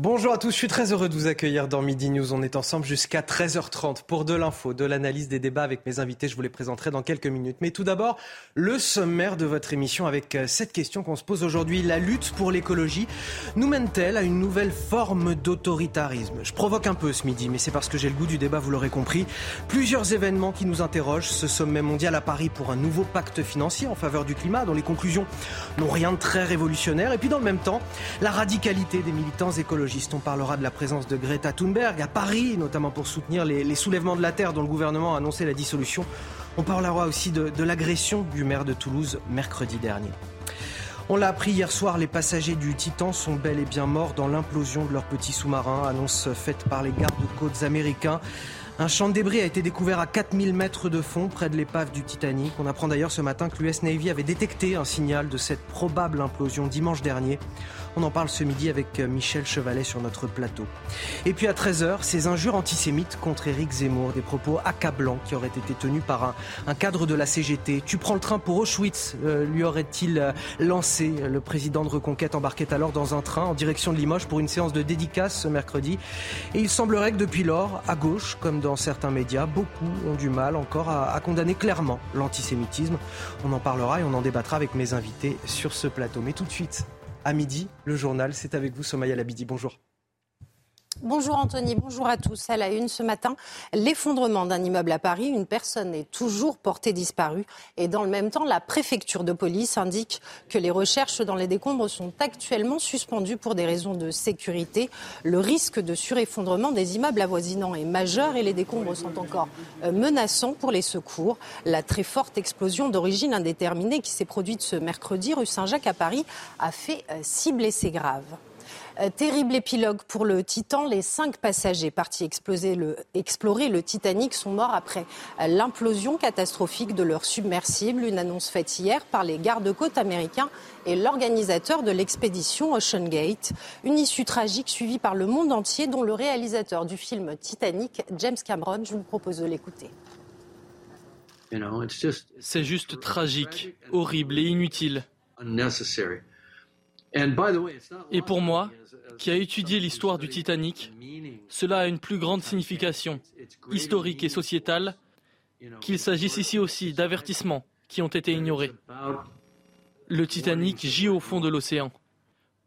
Bonjour à tous, je suis très heureux de vous accueillir dans Midi News. On est ensemble jusqu'à 13h30 pour de l'info, de l'analyse, des débats avec mes invités. Je vous les présenterai dans quelques minutes. Mais tout d'abord, le sommaire de votre émission avec euh, cette question qu'on se pose aujourd'hui. La lutte pour l'écologie nous mène-t-elle à une nouvelle forme d'autoritarisme? Je provoque un peu ce midi, mais c'est parce que j'ai le goût du débat, vous l'aurez compris. Plusieurs événements qui nous interrogent. Ce sommet mondial à Paris pour un nouveau pacte financier en faveur du climat, dont les conclusions n'ont rien de très révolutionnaire. Et puis dans le même temps, la radicalité des militants on parlera de la présence de Greta Thunberg à Paris, notamment pour soutenir les, soulèvements de la Terre dont le gouvernement a annoncé la dissolution. On parlera aussi de, de l'agression du maire de Toulouse mercredi dernier. On l'a appris hier soir, les passagers du Titan sont bel et bien morts dans l'implosion de leur petit sous-marin, annonce faite par les gardes-côtes américains. Un champ de débris a été découvert à 4000 mètres de fond près de l'épave du Titanic. On apprend d'ailleurs ce matin que l'US Navy avait détecté un signal de cette probable implosion dimanche dernier. On en parle ce midi avec euh, Michel Chevalet sur notre plateau. Et puis à 13h, ces injures antisémites contre Éric Zemmour, des propos accablants qui auraient été tenus par un, cadre de la CGT. Tu prends le train pour Auschwitz, euh, lui aurait-il euh, lancé. Le président de Reconquête embarquait alors dans un train en direction de Limoges pour une séance de dédicace ce mercredi. Et il semblerait que depuis lors, à gauche, comme dans certains médias, beaucoup ont du mal encore à, à condamner clairement l'antisémitisme. On en parlera et on en débattra avec mes invités sur ce plateau. Mais tout de suite, à midi. Le journal, c'est avec vous, Somaya Labidi. Bonjour. Bonjour Anthony, bonjour à tous. À la une ce matin, l'effondrement d'un immeuble à Paris. Une personne est toujours portée disparue. Et dans le même temps, la préfecture de police indique que les recherches dans les décombres sont actuellement suspendues pour des raisons de sécurité. Le risque de sureffondrement des immeubles avoisinants est majeur et les décombres sont encore euh, menaçants pour les secours. La très forte explosion d'origine indéterminée qui s'est produite ce mercredi rue Saint-Jacques à Paris a fait euh, six blessés graves. Euh, terrible épilogue pour le Titan. Les cinq passagers partis explorer le Titanic sont morts après l'implosion catastrophique de leur submersible. Une annonce faite hier par les gardes-côtes américains et l'organisateur de l'expédition Ocean Gate. Une issue tragique suivie par le monde entier, dont le réalisateur du film Titanic, James Cameron. Je vous propose de l'écouter. C'est juste tragique, horrible et inutile. Et pour moi, qui a étudié l'histoire du Titanic, cela a une plus grande signification historique et sociétale qu'il s'agisse ici aussi d'avertissements qui ont été ignorés. Le Titanic gît au fond de l'océan,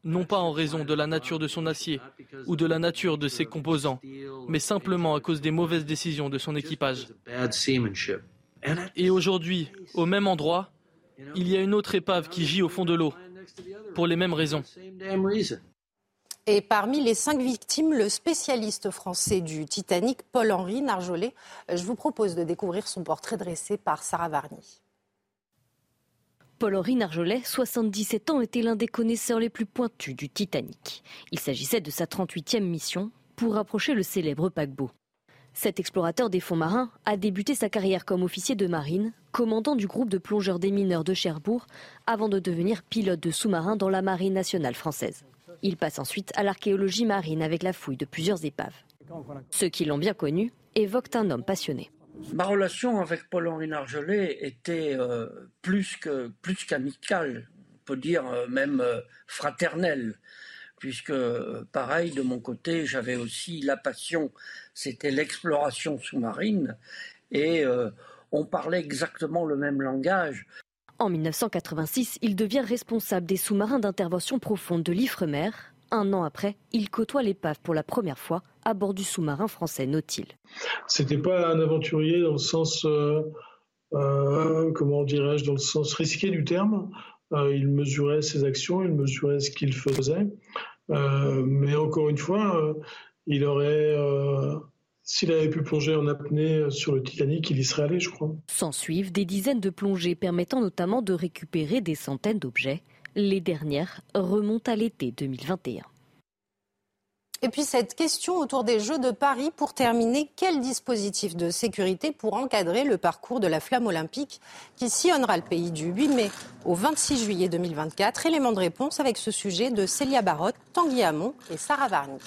non pas en raison de la nature de son acier ou de la nature de ses composants, mais simplement à cause des mauvaises décisions de son équipage. Et aujourd'hui, au même endroit, il y a une autre épave qui gît au fond de l'eau, pour les mêmes raisons. Et parmi les cinq victimes, le spécialiste français du Titanic, Paul-Henri Narjolet. Je vous propose de découvrir son portrait dressé par Sarah Varny. Paul-Henri Narjolet, 77 ans, était l'un des connaisseurs les plus pointus du Titanic. Il s'agissait de sa 38e mission pour rapprocher le célèbre paquebot. Cet explorateur des fonds marins a débuté sa carrière comme officier de marine, commandant du groupe de plongeurs des mineurs de Cherbourg, avant de devenir pilote de sous-marin dans la marine nationale française. Il passe ensuite à l'archéologie marine avec la fouille de plusieurs épaves. Ceux qui l'ont bien connu évoquent un homme passionné. Ma relation avec Paul-Henri Nargelet était euh, plus qu'amicale, on peut dire euh, même euh, fraternelle puisque pareil, de mon côté, j'avais aussi la passion, c'était l'exploration sous-marine, et euh, on parlait exactement le même langage. En 1986, il devient responsable des sous-marins d'intervention profonde de l'Ifremer. Un an après, il côtoie l'épave pour la première fois à bord du sous-marin français Nautil. C'était pas un aventurier dans le sens, euh, euh, comment dirais-je, dans le sens risqué du terme. il mesurait ses actions, il mesurait ce qu'il faisait. Euh, mais encore une fois, euh, il aurait euh, s'il avait pu plonger en apnée sur le Titanic, il y serait allé, je crois. S'en suivent des dizaines de plongées permettant notamment de récupérer des centaines d'objets. Les dernières remontent à l'été 2021. Et puis cette question autour des Jeux de Paris, pour terminer, quel dispositif de sécurité pour encadrer le parcours de la flamme olympique qui sillonnera le pays du 8 mai au 26 juillet 2024 Élément de réponse avec ce sujet de Célia Barotte, Tanguy Hamon et Sarah Varny.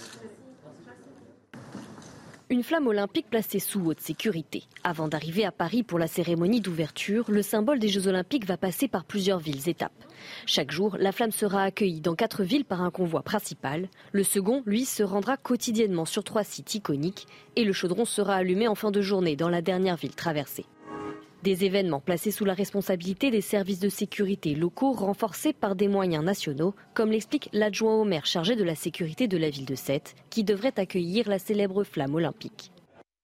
Une flamme olympique placée sous haute sécurité. Avant d'arriver à Paris pour la cérémonie d'ouverture, le symbole des Jeux olympiques va passer par plusieurs villes étapes. Chaque jour, la flamme sera accueillie dans quatre villes par un convoi principal. Le second, lui, se rendra quotidiennement sur trois sites iconiques et le chaudron sera allumé en fin de journée dans la dernière ville traversée. Des événements placés sous la responsabilité des services de sécurité locaux renforcés par des moyens nationaux, comme l'explique l'adjoint au maire chargé de la sécurité de la ville de Sète, qui devrait accueillir la célèbre flamme olympique.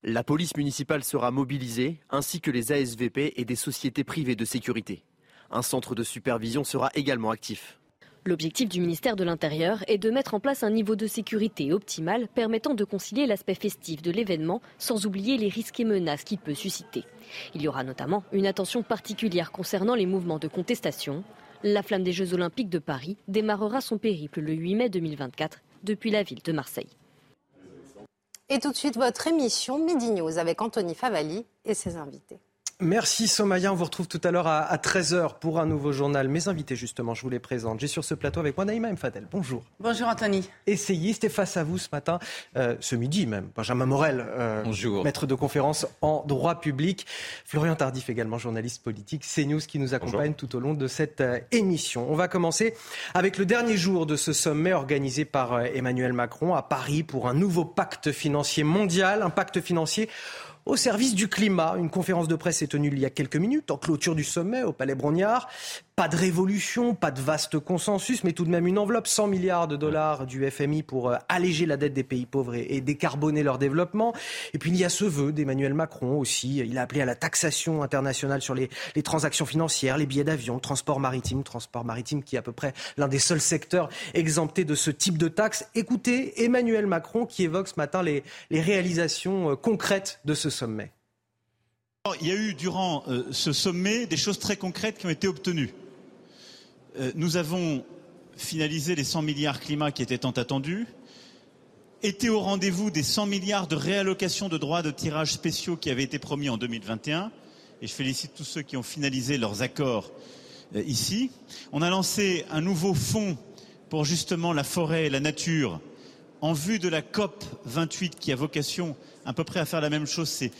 La police municipale sera mobilisée, ainsi que les ASVP et des sociétés privées de sécurité. Un centre de supervision sera également actif. L'objectif du ministère de l'Intérieur est de mettre en place un niveau de sécurité optimal permettant de concilier l'aspect festif de l'événement sans oublier les risques et menaces qu'il peut susciter. Il y aura notamment une attention particulière concernant les mouvements de contestation. La flamme des Jeux olympiques de Paris démarrera son périple le 8 mai 2024 depuis la ville de Marseille. Et tout de suite, votre émission Midi News avec Anthony Favali et ses invités. Merci Somaya, on vous retrouve tout à l'heure à, 13h pour un nouveau journal. Mes invités justement, je vous les présente. J'ai sur ce plateau avec moi Naïma Mfadel. Bonjour. Bonjour Anthony. Essayiste et face à vous ce matin, euh, ce midi même, Benjamin Morel, euh, Bonjour. maître de conférence en droit public. Florian Tardif également, journaliste politique, CNews qui nous accompagne tout au long de cette euh, émission. On va commencer avec le dernier jour de ce sommet organisé par Emmanuel Macron à Paris pour un nouveau pacte financier mondial, un pacte financier au service du climat. Une conférence de presse est tenue il y a quelques minutes en clôture du sommet au Palais Brognard. Pas de révolution, pas de vaste consensus, mais tout de même une enveloppe 100 milliards de dollars du FMI pour euh, alléger la dette des pays pauvres et, décarboner leur développement. Et puis il y a ce vœu d'Emmanuel Macron aussi. Il a appelé à la taxation internationale sur les, les transactions financières, les billets d'avion, le transport maritime, transport maritime qui est à peu près l'un des seuls secteurs exemptés de ce type de taxes. Écoutez Emmanuel Macron qui évoque ce matin les, les réalisations euh, concrètes de ce Il y a eu durant euh, ce sommet des choses très concrètes qui ont été obtenues. Euh, nous avons finalisé les 100 milliards climat qui étaient tant attendus, été au rendez-vous des 100 milliards de réallocation de droits de tirage spéciaux qui avaient été promis en 2021, et je félicite tous ceux qui ont finalisé leurs accords euh, ici. On a lancé un nouveau fonds pour justement la forêt et la nature en vue de la COP 28 qui a vocation à peu près à faire la même chose, c'est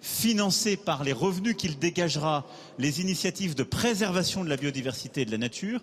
financer par les revenus qu'il dégagera les initiatives de préservation de la biodiversité et de la nature.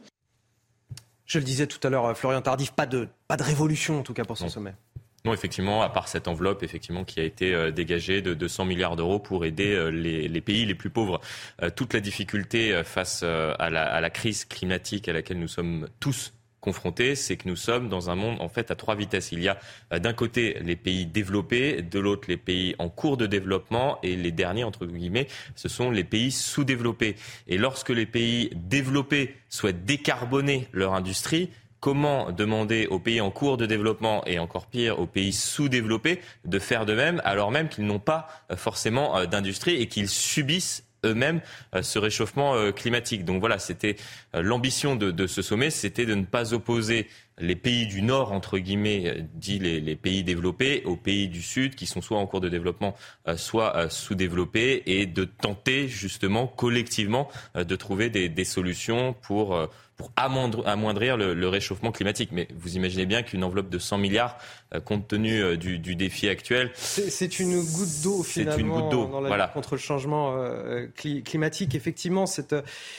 Je le disais tout à l'heure, Florian Tardif, pas de, pas de révolution en tout cas pour ce sommet. Non, effectivement, à part cette enveloppe effectivement qui a été euh, dégagée de 200 milliards d'euros pour aider euh, les, pays les plus pauvres. Euh, toute la difficulté face à la, à la crise climatique à laquelle nous sommes tous confrontés, c'est que nous sommes dans un monde en fait à trois vitesses. Il y a euh, d'un côté les pays développés, de l'autre les pays en cours de développement et les derniers entre guillemets, ce sont les pays sous-développés. Et lorsque les pays développés souhaitent décarboner leur industrie, comment demander aux pays en cours de développement et encore pire aux pays sous-développés de faire de même alors même qu'ils n'ont pas euh, forcément euh, d'industrie et qu'ils subissent eux-mêmes euh, ce réchauffement euh, climatique. Donc voilà, c'était euh, l'ambition de, ce sommet, c'était de ne pas opposer les pays du Nord, entre guillemets, dit les, pays développés, aux pays du Sud, qui sont soit en cours de développement, soit sous-développés, et de tenter justement collectivement de trouver des, des solutions pour pour amoindrir le, réchauffement climatique. Mais vous imaginez bien qu'une enveloppe de 100 milliards, euh, compte tenu euh, du, défi actuel, c'est une goutte d'eau finalement une goutte d'eau. dans la voilà. lutte contre le changement euh, climatique. Effectivement, cette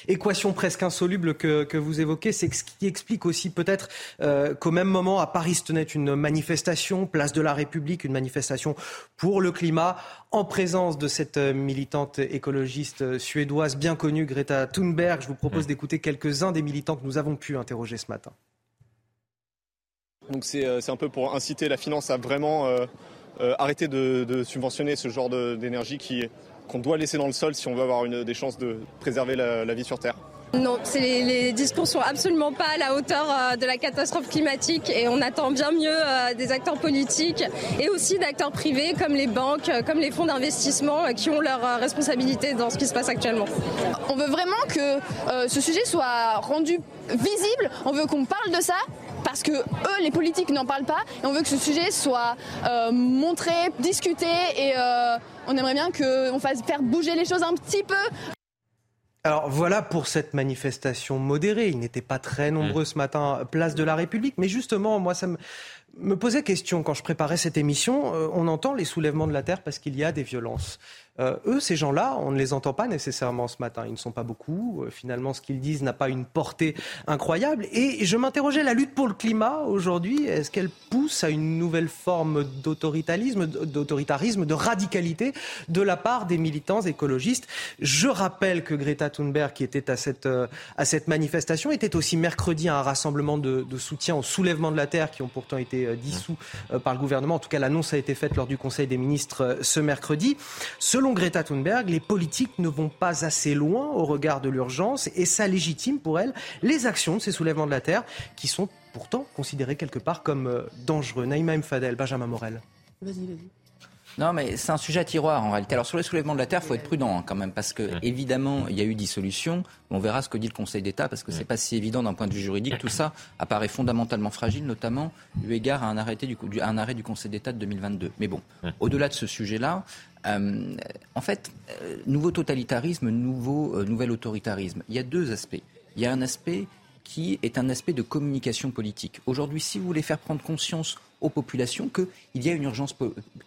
équation presque insoluble que, que vous évoquez, c'est ce qui explique aussi peut-être qu'au même moment à Paris se tenait une manifestation, place de la République, une manifestation pour le climat en présence de cette euh, militante écologiste euh, suédoise bien connue, Greta Thunberg. Je vous propose mm. d'écouter quelques-uns des militants que nous avons pu interroger ce matin. Donc c'est euh, un peu pour inciter la finance à vraiment arrêter de, subventionner ce genre d'énergie qu'on doit laisser dans le sol si on veut avoir une, des chances de préserver la, vie sur Terre. Non, les, les, discours sont absolument pas à la hauteur euh, de la catastrophe climatique et on attend bien mieux euh, des acteurs politiques et aussi d'acteurs privés comme les banques, euh, comme les fonds d'investissement qui ont leurs responsabilités dans ce qui se passe actuellement. On veut vraiment que ce sujet soit rendu visible, on veut qu'on parle de ça parce que eux, les politiques, n'en parlent pas. Et on veut que ce sujet soit montré, discuté, et on aimerait bien qu'on fasse faire bouger les choses un petit peu. Alors voilà pour cette manifestation modérée. Il n'était pas très nombreux mmh. ce matin, place de la République. Mais justement, moi, ça me, me posait question quand je préparais cette émission. Euh, on entend les soulèvements de la terre parce qu'il y a des violences. Euh, eux, ces gens-là, on ne les entend pas nécessairement ce matin. Ils ne sont pas beaucoup. Euh, finalement, ce qu'ils disent n'a pas une portée incroyable. Et je m'interrogeais, la lutte pour le climat aujourd'hui, est-ce qu'elle pousse à une nouvelle forme d'autoritarisme, d'autoritarisme, de radicalité de la part des militants écologistes? Je rappelle que Greta Thunberg, qui était à cette, euh, à cette manifestation, était aussi mercredi à un rassemblement de, soutien au soulèvement de la terre qui ont pourtant été dissous par le gouvernement. En tout cas, l'annonce a été faite lors du Conseil des ministres ce mercredi. Greta Thunberg, les politiques ne vont pas assez loin au regard de l'urgence et ça légitime pour elle les actions de ces soulèvements de la terre qui sont pourtant considérés quelque part comme euh, dangereux. Naïma Mfadel, Benjamin Morel. Non, mais c'est un sujet à tiroir en réalité. Alors sur le soulèvement de la terre, il faut être prudent hein, quand même, parce que évidemment, il y a eu dissolution. On verra ce que dit le Conseil d'État, parce que c'est pas si évident d'un point de vue juridique. Tout ça apparaît fondamentalement fragile, notamment eu égard à un, arrêté du, un arrêt du Conseil d'État de 2022. Mais bon, au-delà de ce sujet-là, euh, en fait, euh, nouveau totalitarisme, nouveau, euh, nouvel autoritarisme. Il y a deux aspects. Il y a un aspect qui est un aspect de communication politique. Aujourd'hui, si vous voulez faire prendre conscience aux populations qu'il y a une urgence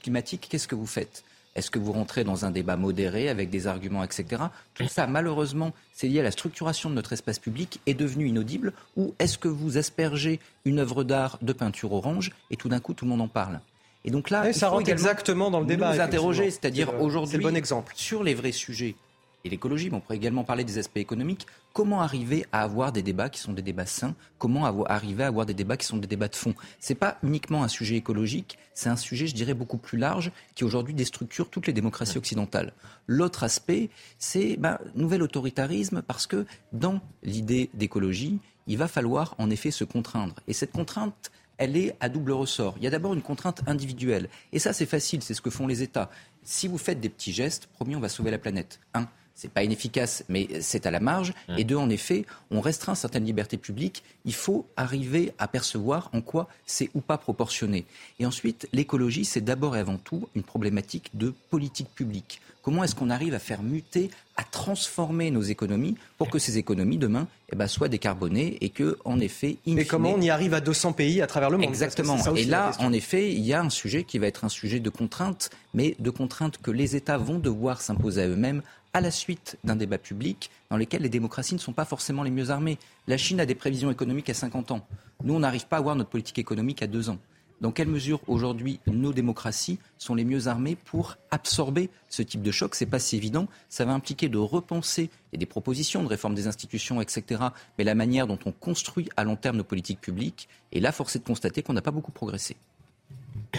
climatique, qu'est-ce que vous faites? Est-ce que vous rentrez dans un débat modéré avec des arguments, etc. Tout ça, malheureusement, c'est lié à la structuration de notre espace public, est devenu inaudible. Ou est-ce que vous aspergez une œuvre d'art de peinture orange et tout d'un coup tout le monde en parle? Et donc là, ça rentre exactement dans le débat. Nous interroger, c'est-à-dire aujourd'hui, bon exemple. sur les vrais sujets et l'écologie, mais on pourrait également parler des aspects économiques. Comment arriver à avoir des débats qui sont des débats sains? Comment arriver à avoir des débats qui sont des débats de fond? C'est pas uniquement un sujet écologique, c'est un sujet, je dirais, beaucoup plus large qui aujourd'hui déstructure toutes les démocraties occidentales. L'autre aspect, c'est ben, nouvel autoritarisme parce que dans l'idée d'écologie, il va falloir en effet se contraindre. Et cette contrainte, elle est à double ressort. Il y a d'abord une contrainte individuelle. Et ça, c'est facile, c'est ce que font les États. Si vous faites des petits gestes, premier, on va sauver la planète. Un, c'est pas inefficace, mais c'est à la marge. Mmh. Et deux, en effet, on restreint certaines libertés publiques. Il faut arriver à percevoir en quoi c'est ou pas proportionné. Et ensuite, l'écologie, c'est d'abord et avant tout une problématique de politique publique. Comment est-ce qu'on arrive à faire muter, à transformer nos économies pour que ces économies demain eh ben, soient décarbonées et que, en effet, in Mais comment on y arrive à 200 pays à travers le monde? Exactement. Et là, en effet, il y a un sujet qui va être un sujet de contrainte, mais de contrainte que les États vont devoir s'imposer à eux-mêmes à la suite d'un débat public dans lequel les démocraties ne sont pas forcément les mieux armées. La Chine a des prévisions économiques à 50 ans. Nous, on n'arrive pas à avoir notre politique économique à deux ans. Dans quelle mesure aujourd'hui nos démocraties sont les mieux armées pour absorber ce type de choc? C'est pas si évident. Ça va impliquer de repenser et des propositions de réforme des institutions, etc. Mais la manière dont on construit à long terme nos politiques publiques. Et là, force est de constater qu'on n'a pas beaucoup progressé.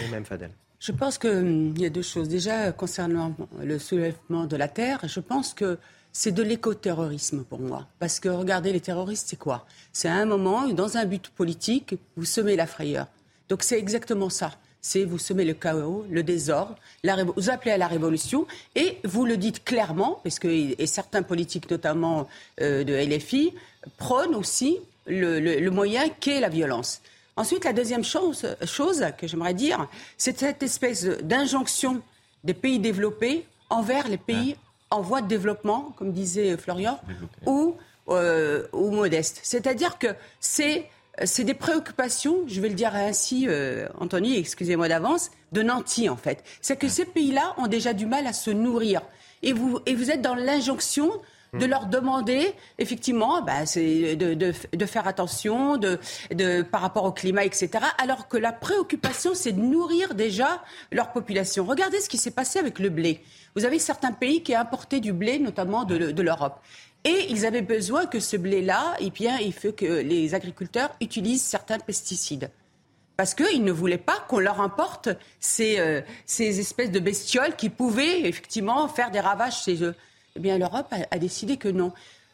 Et même Fadel. Je pense qu'il hum, y a deux choses. Déjà, concernant le soulèvement de la terre, je pense que c'est de l'écoterrorisme pour moi. Parce que regardez, les terroristes, c'est quoi? C'est à un moment, dans un but politique, vous semez la frayeur. Donc c'est exactement ça. C'est vous semez le chaos, le désordre, vous appelez à la révolution et vous le dites clairement, parce que et certains politiques, notamment euh, de LFI, prônent aussi le, moyen qu'est la violence. Ensuite, la deuxième chose, chose que j'aimerais dire, c'est cette espèce d'injonction des pays développés envers les pays en voie de développement, comme disait Florian, ou, euh, ou modestes. C'est-à-dire que c'est c'est des préoccupations, je vais le dire ainsi, euh, Anthony, excusez-moi d'avance, de nantis en fait. C'est que ces pays-là ont déjà du mal à se nourrir. Et vous, et vous êtes dans l'injonction de leur demander effectivement bah, de, de, faire attention de, de, par rapport au climat, etc. Alors que la préoccupation, c'est de nourrir déjà leur population. Regardez ce qui s'est passé avec le blé. Vous avez certains pays qui importaient du blé, notamment de l'Europe. Et ils avaient besoin que ce blé-là, eh bien, il faut que les agriculteurs utilisent certains pesticides. Parce qu'ils ne voulaient pas qu'on leur importe ces, euh, ces, espèces de bestioles qui pouvaient effectivement faire des ravages chez eux. Eh l'Europe a, décidé que non.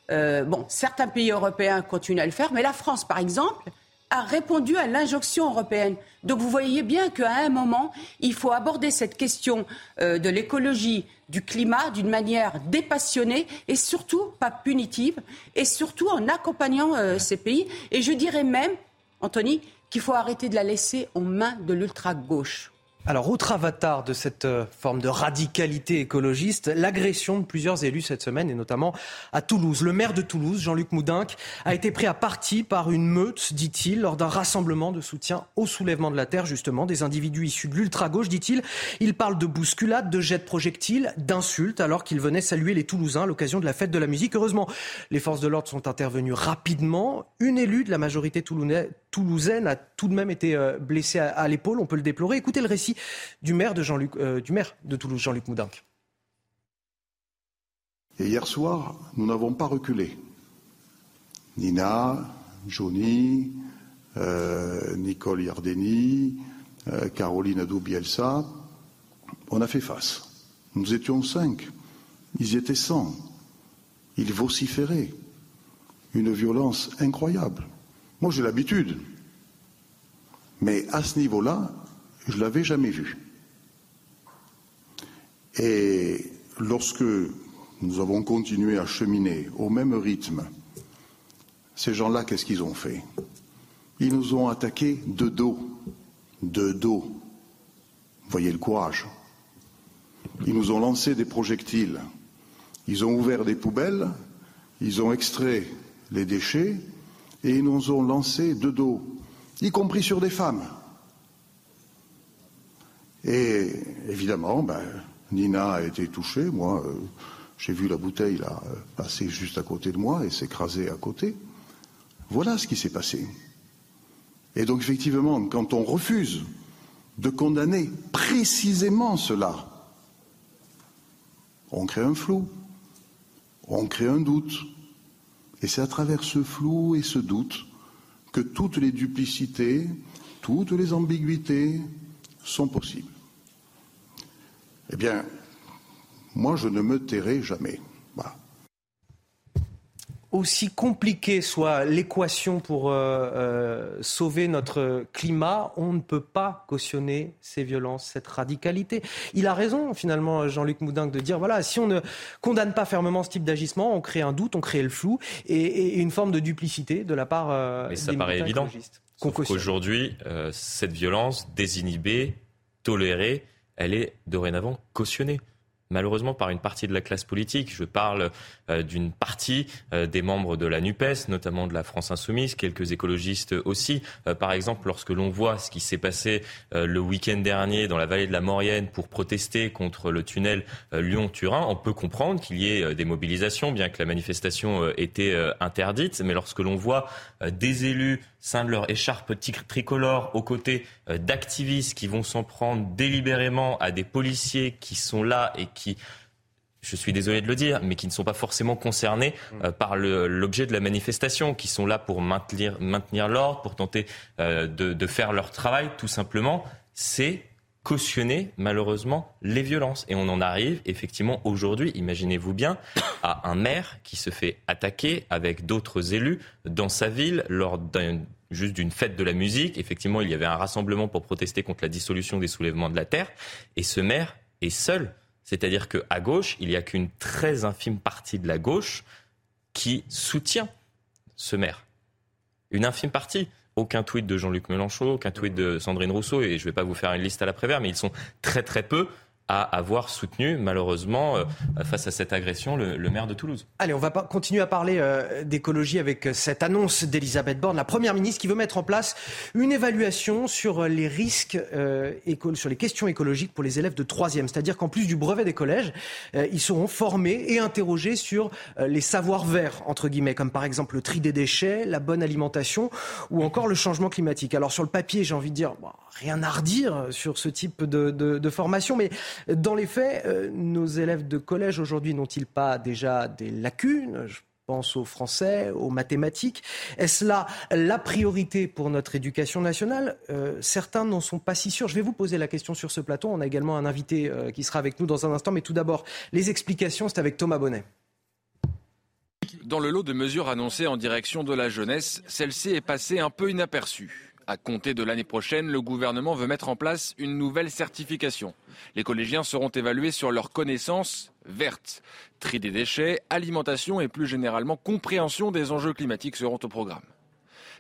bon, certains pays européens continuent à le faire, mais la France, par exemple, a répondu à l'injonction européenne. Donc vous voyez bien qu'à un moment, il faut aborder cette question euh, de l'écologie, du climat d'une manière dépassionnée et surtout pas punitive, et surtout en accompagnant euh, ces pays. Et je dirais même, Anthony, qu'il faut arrêter de la laisser aux mains de l'ultra-gauche. Alors, autre avatar de cette euh, forme de radicalité écologiste, l'agression de plusieurs élus cette semaine, et notamment à Toulouse. Le maire de Toulouse, Jean-Luc Moudinque, a été pris à partie par une meute, dit-il, lors d'un rassemblement de soutien au soulèvement de la Terre, justement, des individus issus de l'ultra-gauche, dit-il. Il parle de bousculade, de jets de projectiles, d'insultes, alors qu'il venait saluer les Toulousains à l'occasion de la fête de la musique. Heureusement, les forces de l'ordre sont intervenues rapidement. Une élue de la majorité toulousaine a tout de même été euh, blessée à l'épaule, on peut le déplorer. Écoutez le récit du maire de, Jean-Luc, euh, du maire de Toulouse, Jean-Luc Moudinque. Et hier soir, nous n'avons pas reculé. Nina, Johnny, euh, Nicole Yardeni, euh, Caroline Doubielsa, on a fait face. Nous étions cinq, ils étaient cent. Ils vociféraient. Une violence incroyable. Moi, j'ai l'habitude. Mais à ce niveau-là, je l'avais jamais vu. Et lorsque nous avons continué à cheminer au même rythme, ces gens-là, qu'est-ce qu'ils ont fait? Ils nous ont attaqués de dos, de dos. Voyez le courage. Ils nous ont lancé des projectiles. Ils ont ouvert des poubelles, ils ont extrait les déchets et ils nous ont lancé de dos, y compris sur des femmes. Et évidemment, ben, Nina a été touchée. Moi, euh, j'ai vu la bouteille là, euh, passer juste à côté de moi et s'écraser à côté. Voilà ce qui s'est passé. Et donc, effectivement, quand on refuse de condamner précisément cela, on crée un flou, on crée un doute. Et c'est à travers ce flou et ce doute que toutes les duplicités, toutes les ambiguïtés sont possibles. Eh bien, moi, je ne me tairai jamais. Aussi compliquée soit l'équation pour euh, euh, sauver notre climat, on ne peut pas cautionner ces violences, cette radicalité. Il a raison, finalement, Jean-Luc Moudin, de dire voilà, si on ne condamne pas fermement ce type d'agissement, on crée un doute, on crée le flou et, une forme de duplicité de la part euh, Mais ça paraît évident. Aujourd'hui, cette violence désinhibée, tolérée, elle est dorénavant cautionnée malheureusement par une partie de la classe politique. Je parle euh, d'une partie euh, des membres de la NUPES, notamment de la France Insoumise, quelques écologistes aussi. Euh, par exemple, lorsque l'on voit ce qui s'est passé le week-end dernier dans la vallée de la Maurienne pour protester contre le tunnel Lyon-Turin, on peut comprendre qu'il y ait des mobilisations, bien que la manifestation était interdite. Mais lorsque l'on voit des élus de leur écharpe tricolore aux côtés d'activistes qui vont s'en prendre délibérément à des policiers qui sont là et qui je suis désolé de le dire, mais qui ne sont pas forcément concernés euh, par l'objet de la manifestation, qui sont là pour maintenir, maintenir l'ordre, pour tenter euh, de, de, faire leur travail, tout simplement, c'est cautionner malheureusement les violences. Et on en arrive effectivement aujourd'hui, imaginez-vous bien, à un maire qui se fait attaquer avec d'autres élus dans sa ville lors juste d'une fête de la musique. Effectivement, il y avait un rassemblement pour protester contre la dissolution des soulèvements de la terre. Et ce maire est seul c'est-à-dire qu'à gauche, il n'y a qu'une très infime partie de la gauche qui soutient ce maire. Une infime partie. Aucun tweet de Jean-Luc Mélenchon, aucun tweet de Sandrine Rousseau, et je ne vais pas vous faire une liste à la prévère, mais ils sont très très peu à avoir soutenu, malheureusement, euh, face à cette agression, le, maire de Toulouse. Allez, on va continuer à parler euh, d'écologie avec euh, cette annonce d'Elisabeth Borne, la première ministre, qui veut mettre en place une évaluation sur les risques, sur les questions écologiques pour les élèves de troisième. C'est-à-dire qu'en plus du brevet des collèges, ils seront formés et interrogés sur les savoirs verts, entre guillemets, comme par exemple le tri des déchets, la bonne alimentation ou encore le changement climatique. Alors sur le papier, j'ai envie de dire, rien à redire sur ce type de, de formation, mais dans les faits, euh, nos élèves de collège aujourd'hui n'ont-ils pas déjà des lacunes? Je pense aux français, aux mathématiques. Est-ce là la priorité pour notre éducation nationale? Euh, Certains n'en sont pas si sûrs. Je vais vous poser la question sur ce plateau. On a également un invité euh, qui sera avec nous dans un instant. Mais tout d'abord, les explications, c'est avec Thomas Bonnet Dans le lot de mesures annoncées en direction de la jeunesse, celle-ci est passée un peu inaperçue. À compter de l'année prochaine, le gouvernement veut mettre en place une nouvelle certification. Les collégiens seront évalués sur leurs connaissances vertes. Tri des déchets, alimentation et plus généralement compréhension des enjeux climatiques seront au programme.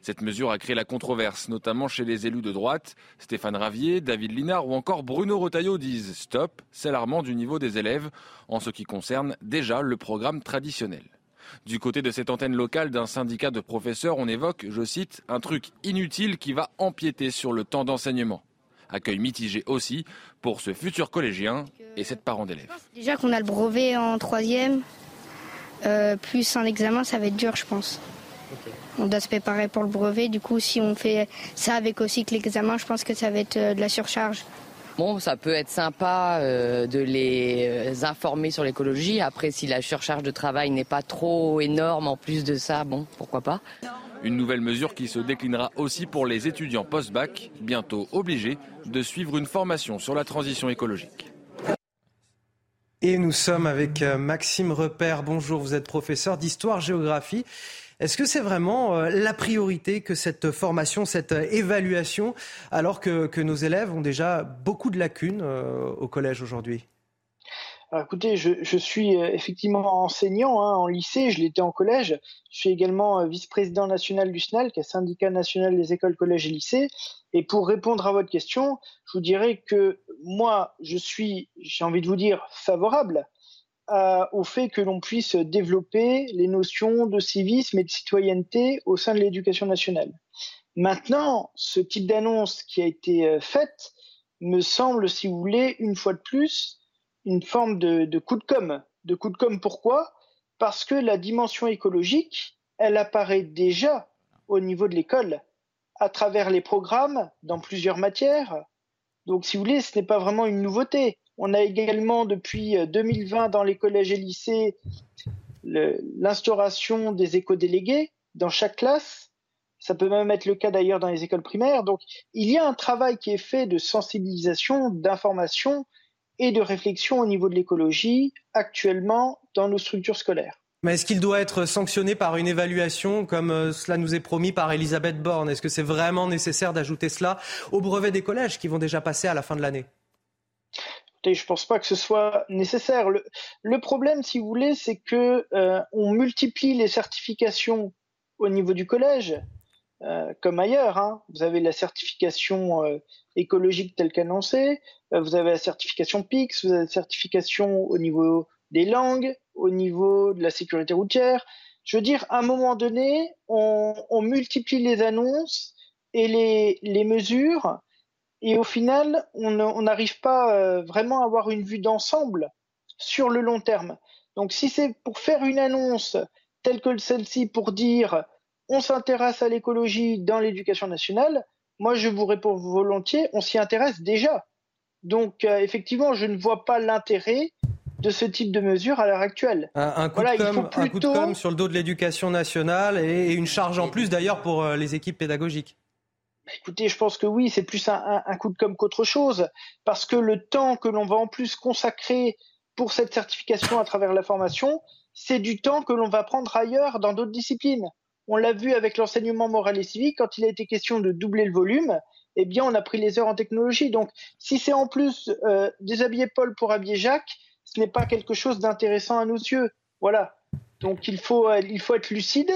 Cette mesure a créé la controverse, notamment chez les élus de droite. Stéphane Ravier, David Linard ou encore Bruno Rotaillot disent stop, c'est alarmant du niveau des élèves en ce qui concerne déjà le programme traditionnel. Du côté de cette antenne locale d'un syndicat de professeurs, on évoque, je cite, un truc inutile qui va empiéter sur le temps d'enseignement. Accueil mitigé aussi pour ce futur collégien et cette parent d'élèves. Déjà qu'on a le brevet en troisième, euh, plus un examen, ça va être dur, je pense. On doit se préparer pour le brevet. Du coup, si on fait ça avec aussi que l'examen, je pense que ça va être euh, de la surcharge. Bon, ça peut être sympa euh, de les euh, informer sur l'écologie. Après, si la surcharge de travail n'est pas trop énorme en plus de ça, bon, pourquoi pas. Une nouvelle mesure qui se déclinera aussi pour les étudiants post-bac, bientôt obligés de suivre une formation sur la transition écologique. Et nous sommes avec Maxime Repère. Bonjour, vous êtes professeur d'histoire-géographie. Est-ce que c'est vraiment euh, la priorité que cette formation, cette euh, évaluation, alors que, nos élèves ont déjà beaucoup de lacunes euh, au collège aujourd'hui? Écoutez, je, suis effectivement enseignant hein, en lycée, je l'étais en collège. Je suis également vice-président national du SNAL, qui est syndicat national des écoles, collèges et lycées. Et pour répondre à votre question, je vous dirais que moi, je suis, j'ai envie de vous dire, favorable au fait que l'on puisse développer les notions de civisme et de citoyenneté au sein de l'éducation nationale. Maintenant, ce type d'annonce qui a été euh, faite me semble, si vous voulez, une fois de plus, une forme de, de coup de com. De coup de com pourquoi? Parce que la dimension écologique, elle apparaît déjà au niveau de l'école, à travers les programmes, dans plusieurs matières. Donc, si vous voulez, ce n'est pas vraiment une nouveauté. On a également depuis 2020 euh, dans les collèges et lycées l'instauration des éco-délégués dans chaque classe. Ça peut même être le cas d'ailleurs dans les écoles primaires. Donc il y a un travail qui est fait de sensibilisation, d'information et de réflexion au niveau de l'écologie actuellement dans nos structures scolaires. Mais est-ce qu'il doit être sanctionné par une évaluation comme euh, cela nous est promis par Elisabeth Borne? Est-ce que c'est vraiment nécessaire d'ajouter cela au brevet des collèges qui vont déjà passer à la fin de l'année? Je ne pense pas que ce soit nécessaire. Le, problème, si vous voulez, c'est que euh, on multiplie les certifications au niveau du collège, euh, comme ailleurs. Hein. Vous avez la certification euh, écologique telle qu'annoncée, vous avez la certification PIX, vous avez la certification au niveau des langues, au niveau de la sécurité routière. Je veux dire, à un moment donné, on, on multiplie les annonces et les, les mesures et au final, on n'arrive pas euh, vraiment à avoir une vue d'ensemble sur le long terme. Donc si c'est pour faire une annonce telle que celle-ci pour dire on s'intéresse à l'écologie dans l'éducation nationale, moi je vous réponds volontiers, on s'y intéresse déjà. Donc euh, effectivement, je ne vois pas l'intérêt de ce type de mesure à l'heure actuelle. Un, coup de com', sur le dos de l'éducation nationale et, une charge en plus d'ailleurs pour euh, les équipes pédagogiques. Écoutez, je pense que oui, c'est plus un, coup de com' qu'autre chose, parce que le temps que l'on va en plus consacrer pour cette certification à travers la formation, c'est du temps que l'on va prendre ailleurs dans d'autres disciplines. On l'a vu avec l'enseignement moral et civique, quand il a été question de doubler le volume, eh bien, on a pris les heures en technologie. Donc, si c'est en plus euh, déshabiller Paul pour habiller Jacques, ce n'est pas quelque chose d'intéressant à nos yeux. Voilà. Donc, il faut, euh, il faut être lucide.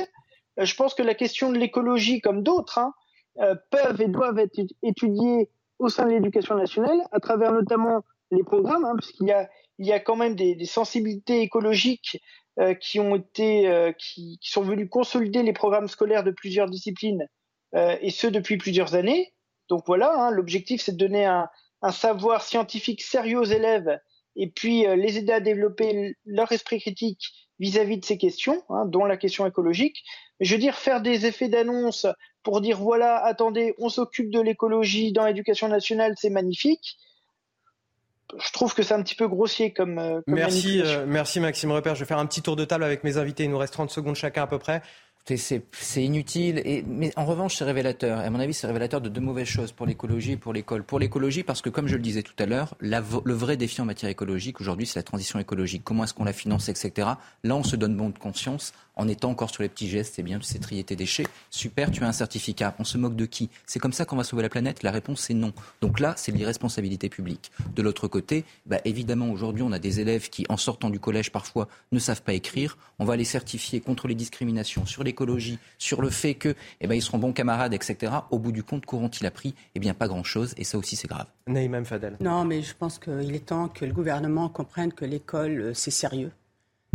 Euh, je pense que la question de l'écologie, comme d'autres, hein, euh, peuvent et doivent être étudiés au sein de l'éducation nationale, à travers notamment les programmes, hein, puisqu'il y a, il y a quand même des, sensibilités écologiques euh, qui ont été, euh, qui, sont venues consolider les programmes scolaires de plusieurs disciplines, et ce depuis plusieurs années. Donc voilà, hein, l'objectif c'est de donner un, savoir scientifique sérieux aux élèves, et puis les aider à développer leur esprit critique vis-à-vis -vis de ces questions, hein, dont la question écologique. Je veux dire, faire des effets d'annonce pour dire voilà, attendez, on s'occupe de l'écologie dans l'éducation nationale, c'est magnifique. Je trouve que c'est un petit peu grossier comme. Euh, merci, euh, merci Maxime Repère. Je vais faire un petit tour de table avec mes invités. Il nous reste 30 secondes chacun à peu près. C'est inutile. Mais en revanche, c'est révélateur. À mon avis, c'est révélateur de deux mauvaises choses pour l'écologie et pour l'école. Pour l'écologie, parce que comme je le disais tout à l'heure, le vrai défi en matière écologique aujourd'hui, c'est la transition écologique. Comment est-ce qu'on la finance, etc. Là, on se donne bon de conscience en étant encore sur les petits gestes. C'est bien, tu sais trier tes déchets. Super, tu as un certificat. On se moque de qui? C'est comme ça qu'on va sauver la planète? La réponse, c'est non. Donc là, c'est l'irresponsabilité publique. De l'autre côté, bah, évidemment, aujourd'hui, on a des élèves qui, en sortant du collège, parfois, ne savent pas écrire. On va les certifier contre les discriminations, sur l'écologie, sur le fait que, eh ben, ils seront bons camarades, etc. Au bout du compte, qu'auront-ils appris Eh bien, pas grand-chose. Et ça aussi, c'est grave. Naïm Fadel. Non, mais je pense qu'il est temps que le gouvernement comprenne que l'école, euh, c'est sérieux.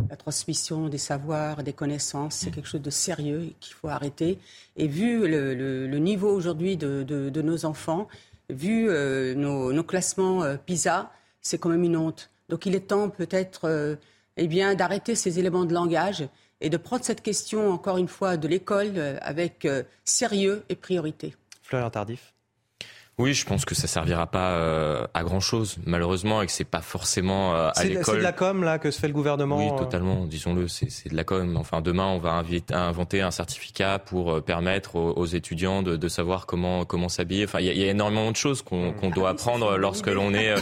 La transmission des savoirs, des connaissances, c'est quelque chose de sérieux qu'il faut arrêter. Et vu le, niveau aujourd'hui de, nos enfants, vu euh, nos, classements euh, PISA, c'est quand même une honte. Donc il est temps peut-être eh bien, d'arrêter ces éléments de langage et de prendre cette question, encore une fois, de l'école avec sérieux et priorité. Florian Tardif. Oui, je pense que ça servira pas euh, à grand chose, malheureusement, et que c'est pas forcément euh, à l'école. C'est de la com là que se fait le gouvernement. Oui, euh totalement. Disons-le, c'est de la com. Enfin, demain, on va inventer un certificat pour permettre aux, étudiants de, de, savoir comment comment s'habiller. Enfin, il y, y, a énormément de choses qu'on qu'on doit ah apprendre lorsque l'on est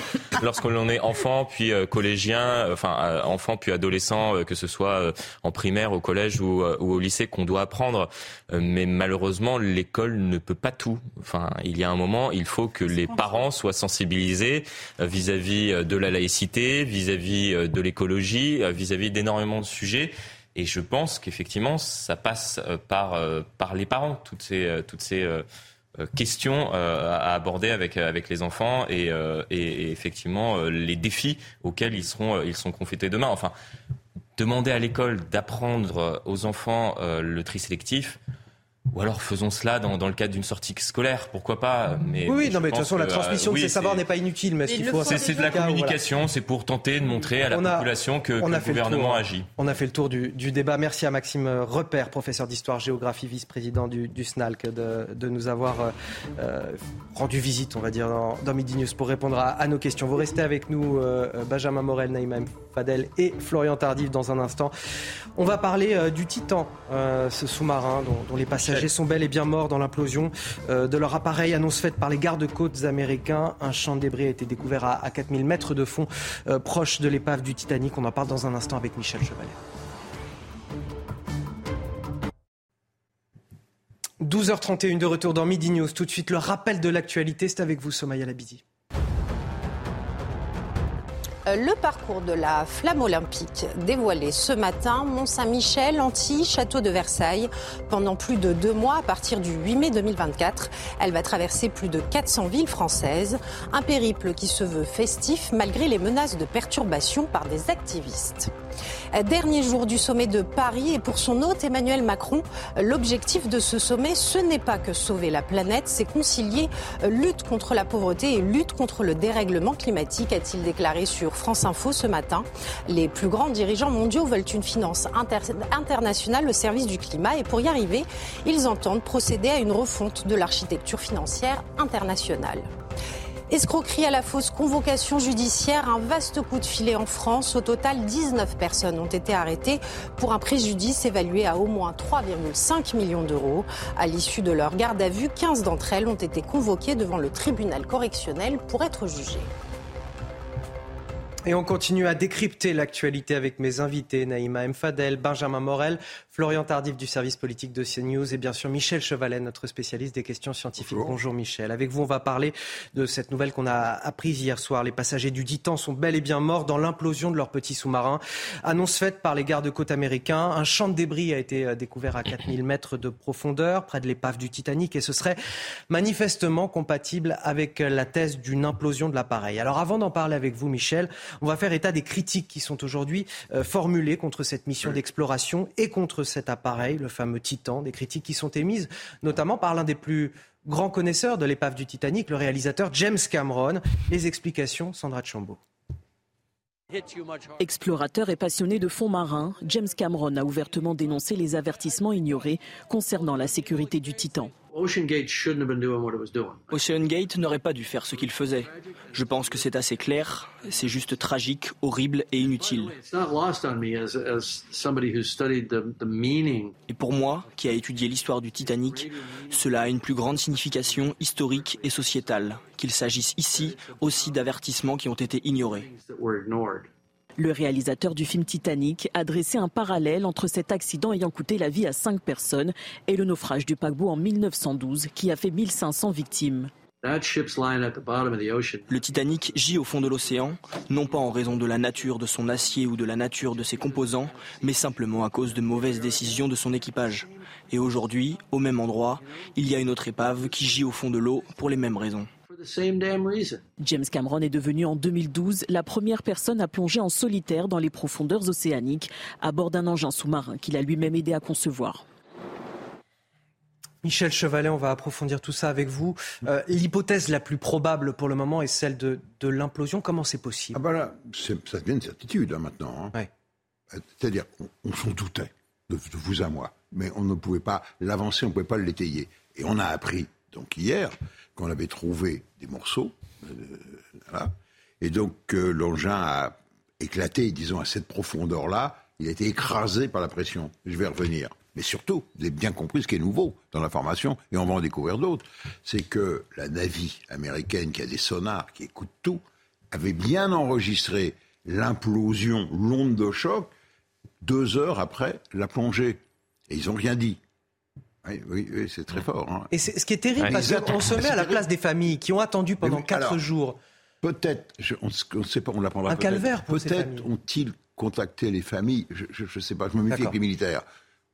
lorsque l'on est enfant, puis collégien, enfin enfant puis adolescent, que ce soit en primaire, au collège ou, ou au lycée, qu'on doit apprendre. mais malheureusement, l'école ne peut pas tout. Enfin, il y a un moment il faut que les parents soient sensibilisés euh, vis-à-vis euh, de la laïcité, vis-à-vis euh, de l'écologie, vis-à-vis d'énormément de sujets. Et je pense qu'effectivement, ça passe par, par les parents, toutes ces, toutes ces questions à aborder avec, avec les enfants et, et, effectivement les défis auxquels ils seront, ils sont confrontés demain. Enfin, demander à l'école d'apprendre aux enfants le tri sélectif, ou alors faisons cela dans, dans le cadre d'une sortie scolaire, pourquoi pas mais, Oui, non, mais de toute façon, la transmission de ces savoirs n'est pas inutile. Mais ce qu'il faut, c'est de la communication, c'est pour tenter de montrer à la population que, le gouvernement agit. On a fait le tour du, du, débat. Merci à Maxime Repère, professeur d'histoire-géographie, vice-président du, du, SNALC, de, de nous avoir euh, euh, rendu visite, on va dire, dans, dans Midi News pour répondre à, à, nos questions. Vous restez avec nous, euh, Benjamin Morel, Naïma Fadel et Florian Tardif dans un instant. On va parler euh, du Titan, euh, ce sous-marin dont, les passagers sont bel et bien morts dans l'implosion euh, de leur appareil. Annonce faite par les gardes-côtes américains. Un champ de débris a été découvert à, 4000 mètres de fond, proche de l'épave du Titanic. On en parle dans un instant avec Michel Chevalet. 12h31 de retour dans Midi News. Tout de suite, le rappel de l'actualité. C'est avec vous, Somaya Labidi. Euh, le parcours de la flamme olympique dévoilé ce matin, Mont-Saint-Michel, Antilles, Château de Versailles. Pendant plus de deux mois, à partir du 8 mai 2024, elle va traverser plus de 400 villes françaises. Un périple qui se veut festif malgré les menaces de perturbation par des activistes. Dernier jour du sommet de Paris et pour son hôte Emmanuel Macron, l'objectif de ce sommet, ce n'est pas que sauver la planète, c'est concilier lutte contre la pauvreté et lutte contre le dérèglement climatique, a-t-il déclaré sur France Info ce matin. Les plus grands dirigeants mondiaux veulent une finance internationale au service du climat et pour y arriver, ils entendent procéder à une refonte de l'architecture financière internationale. Escroquerie à la fausse convocation judiciaire, un vaste coup de filet en France. Au total, 19 personnes ont été arrêtées pour un préjudice évalué à au moins 3,5 millions d'euros. À l'issue de leur garde à vue, 15 d'entre elles ont été convoquées devant le tribunal correctionnel pour être jugées. Et on continue à décrypter l'actualité avec mes invités, Naïma Mfadel, Benjamin Morel, Florian Tardif du service politique de CNews et bien sûr Michel Chevalet, notre spécialiste des questions scientifiques. Bonjour. Michel. Avec vous, on va parler de cette nouvelle qu'on a apprise hier soir. Les passagers du Titan sont bel et bien morts dans l'implosion de leur petit sous-marin. Annonce faite par les gardes-côtes américains. Un champ de débris a été euh, découvert à 4000 mètres de profondeur, près de l'épave du Titanic, et ce serait manifestement compatible avec la thèse d'une implosion de l'appareil. Alors avant d'en parler avec vous, Michel, on va faire état des critiques qui sont aujourd'hui euh, formulées contre cette mission d'exploration et contre cet appareil, le fameux Titan, des critiques qui sont émises notamment par l'un des plus grands connaisseurs de l'épave du Titanic, le réalisateur James Cameron. Les explications, Sandra Chambaud. Explorateur et passionné de fonds marins, James Cameron a ouvertement dénoncé les avertissements ignorés concernant la sécurité du Titan. Ocean Gate n'aurait pas dû faire ce qu'il faisait. Je pense que c'est assez clair, c'est juste tragique, horrible et inutile. Et pour moi, qui a étudié l'histoire du Titanic, cela a une plus grande signification historique et sociétale, qu'il s'agisse ici aussi d'avertissements qui ont été ignorés. Le réalisateur du film Titanic a dressé un parallèle entre cet accident ayant coûté la vie à cinq personnes et le naufrage du paquebot en 1912 qui a fait 1500 victimes. Le Titanic gît au fond de l'océan, non pas en raison de la nature de son acier ou de la nature de ses composants, mais simplement à cause de mauvaises décisions de son équipage. Et aujourd'hui, au même endroit, il y a une autre épave qui gît au fond de l'eau pour les mêmes raisons. James Cameron est devenu en 2012 la première personne à plonger en solitaire dans les profondeurs océaniques à bord d'un engin sous-marin qu'il a lui-même aidé à concevoir. Michel Chevalet, on va approfondir tout ça avec vous. Euh, l'hypothèse la plus probable pour le moment est celle de, l'implosion. Comment c'est possible? Ah bah Ça devient une certitude hein, maintenant. Hein. C'est-à-dire qu'on s'en doutait, de, vous à moi, mais on ne pouvait pas l'avancer, on ne pouvait pas l'étayer. Et on a appris, donc hier, qu'on avait trouvé des morceaux. Euh, et donc l'engin a éclaté, disons, à cette profondeur-là. Il a été écrasé par la pression. Je vais revenir. Mais surtout, vous avez bien compris ce qui est nouveau dans l'information, et on va en découvrir d'autres, c'est que la Navy américaine, qui a des sonars, qui écoute tout, avait bien enregistré l'implosion, l'onde de choc, deux heures après la plongée. Et ils n'ont rien dit. Oui, oui, c'est très fort. Hein. Et ce qui est terrible, parce qu'on se met à la place des familles qui ont attendu pendant quatre jours. Peut-être, on ne sait pas, on l'apprendra. Un calvaire pour Peut-être ont-ils contacté les familles. Je ne sais pas, je me méfie avec les militaires.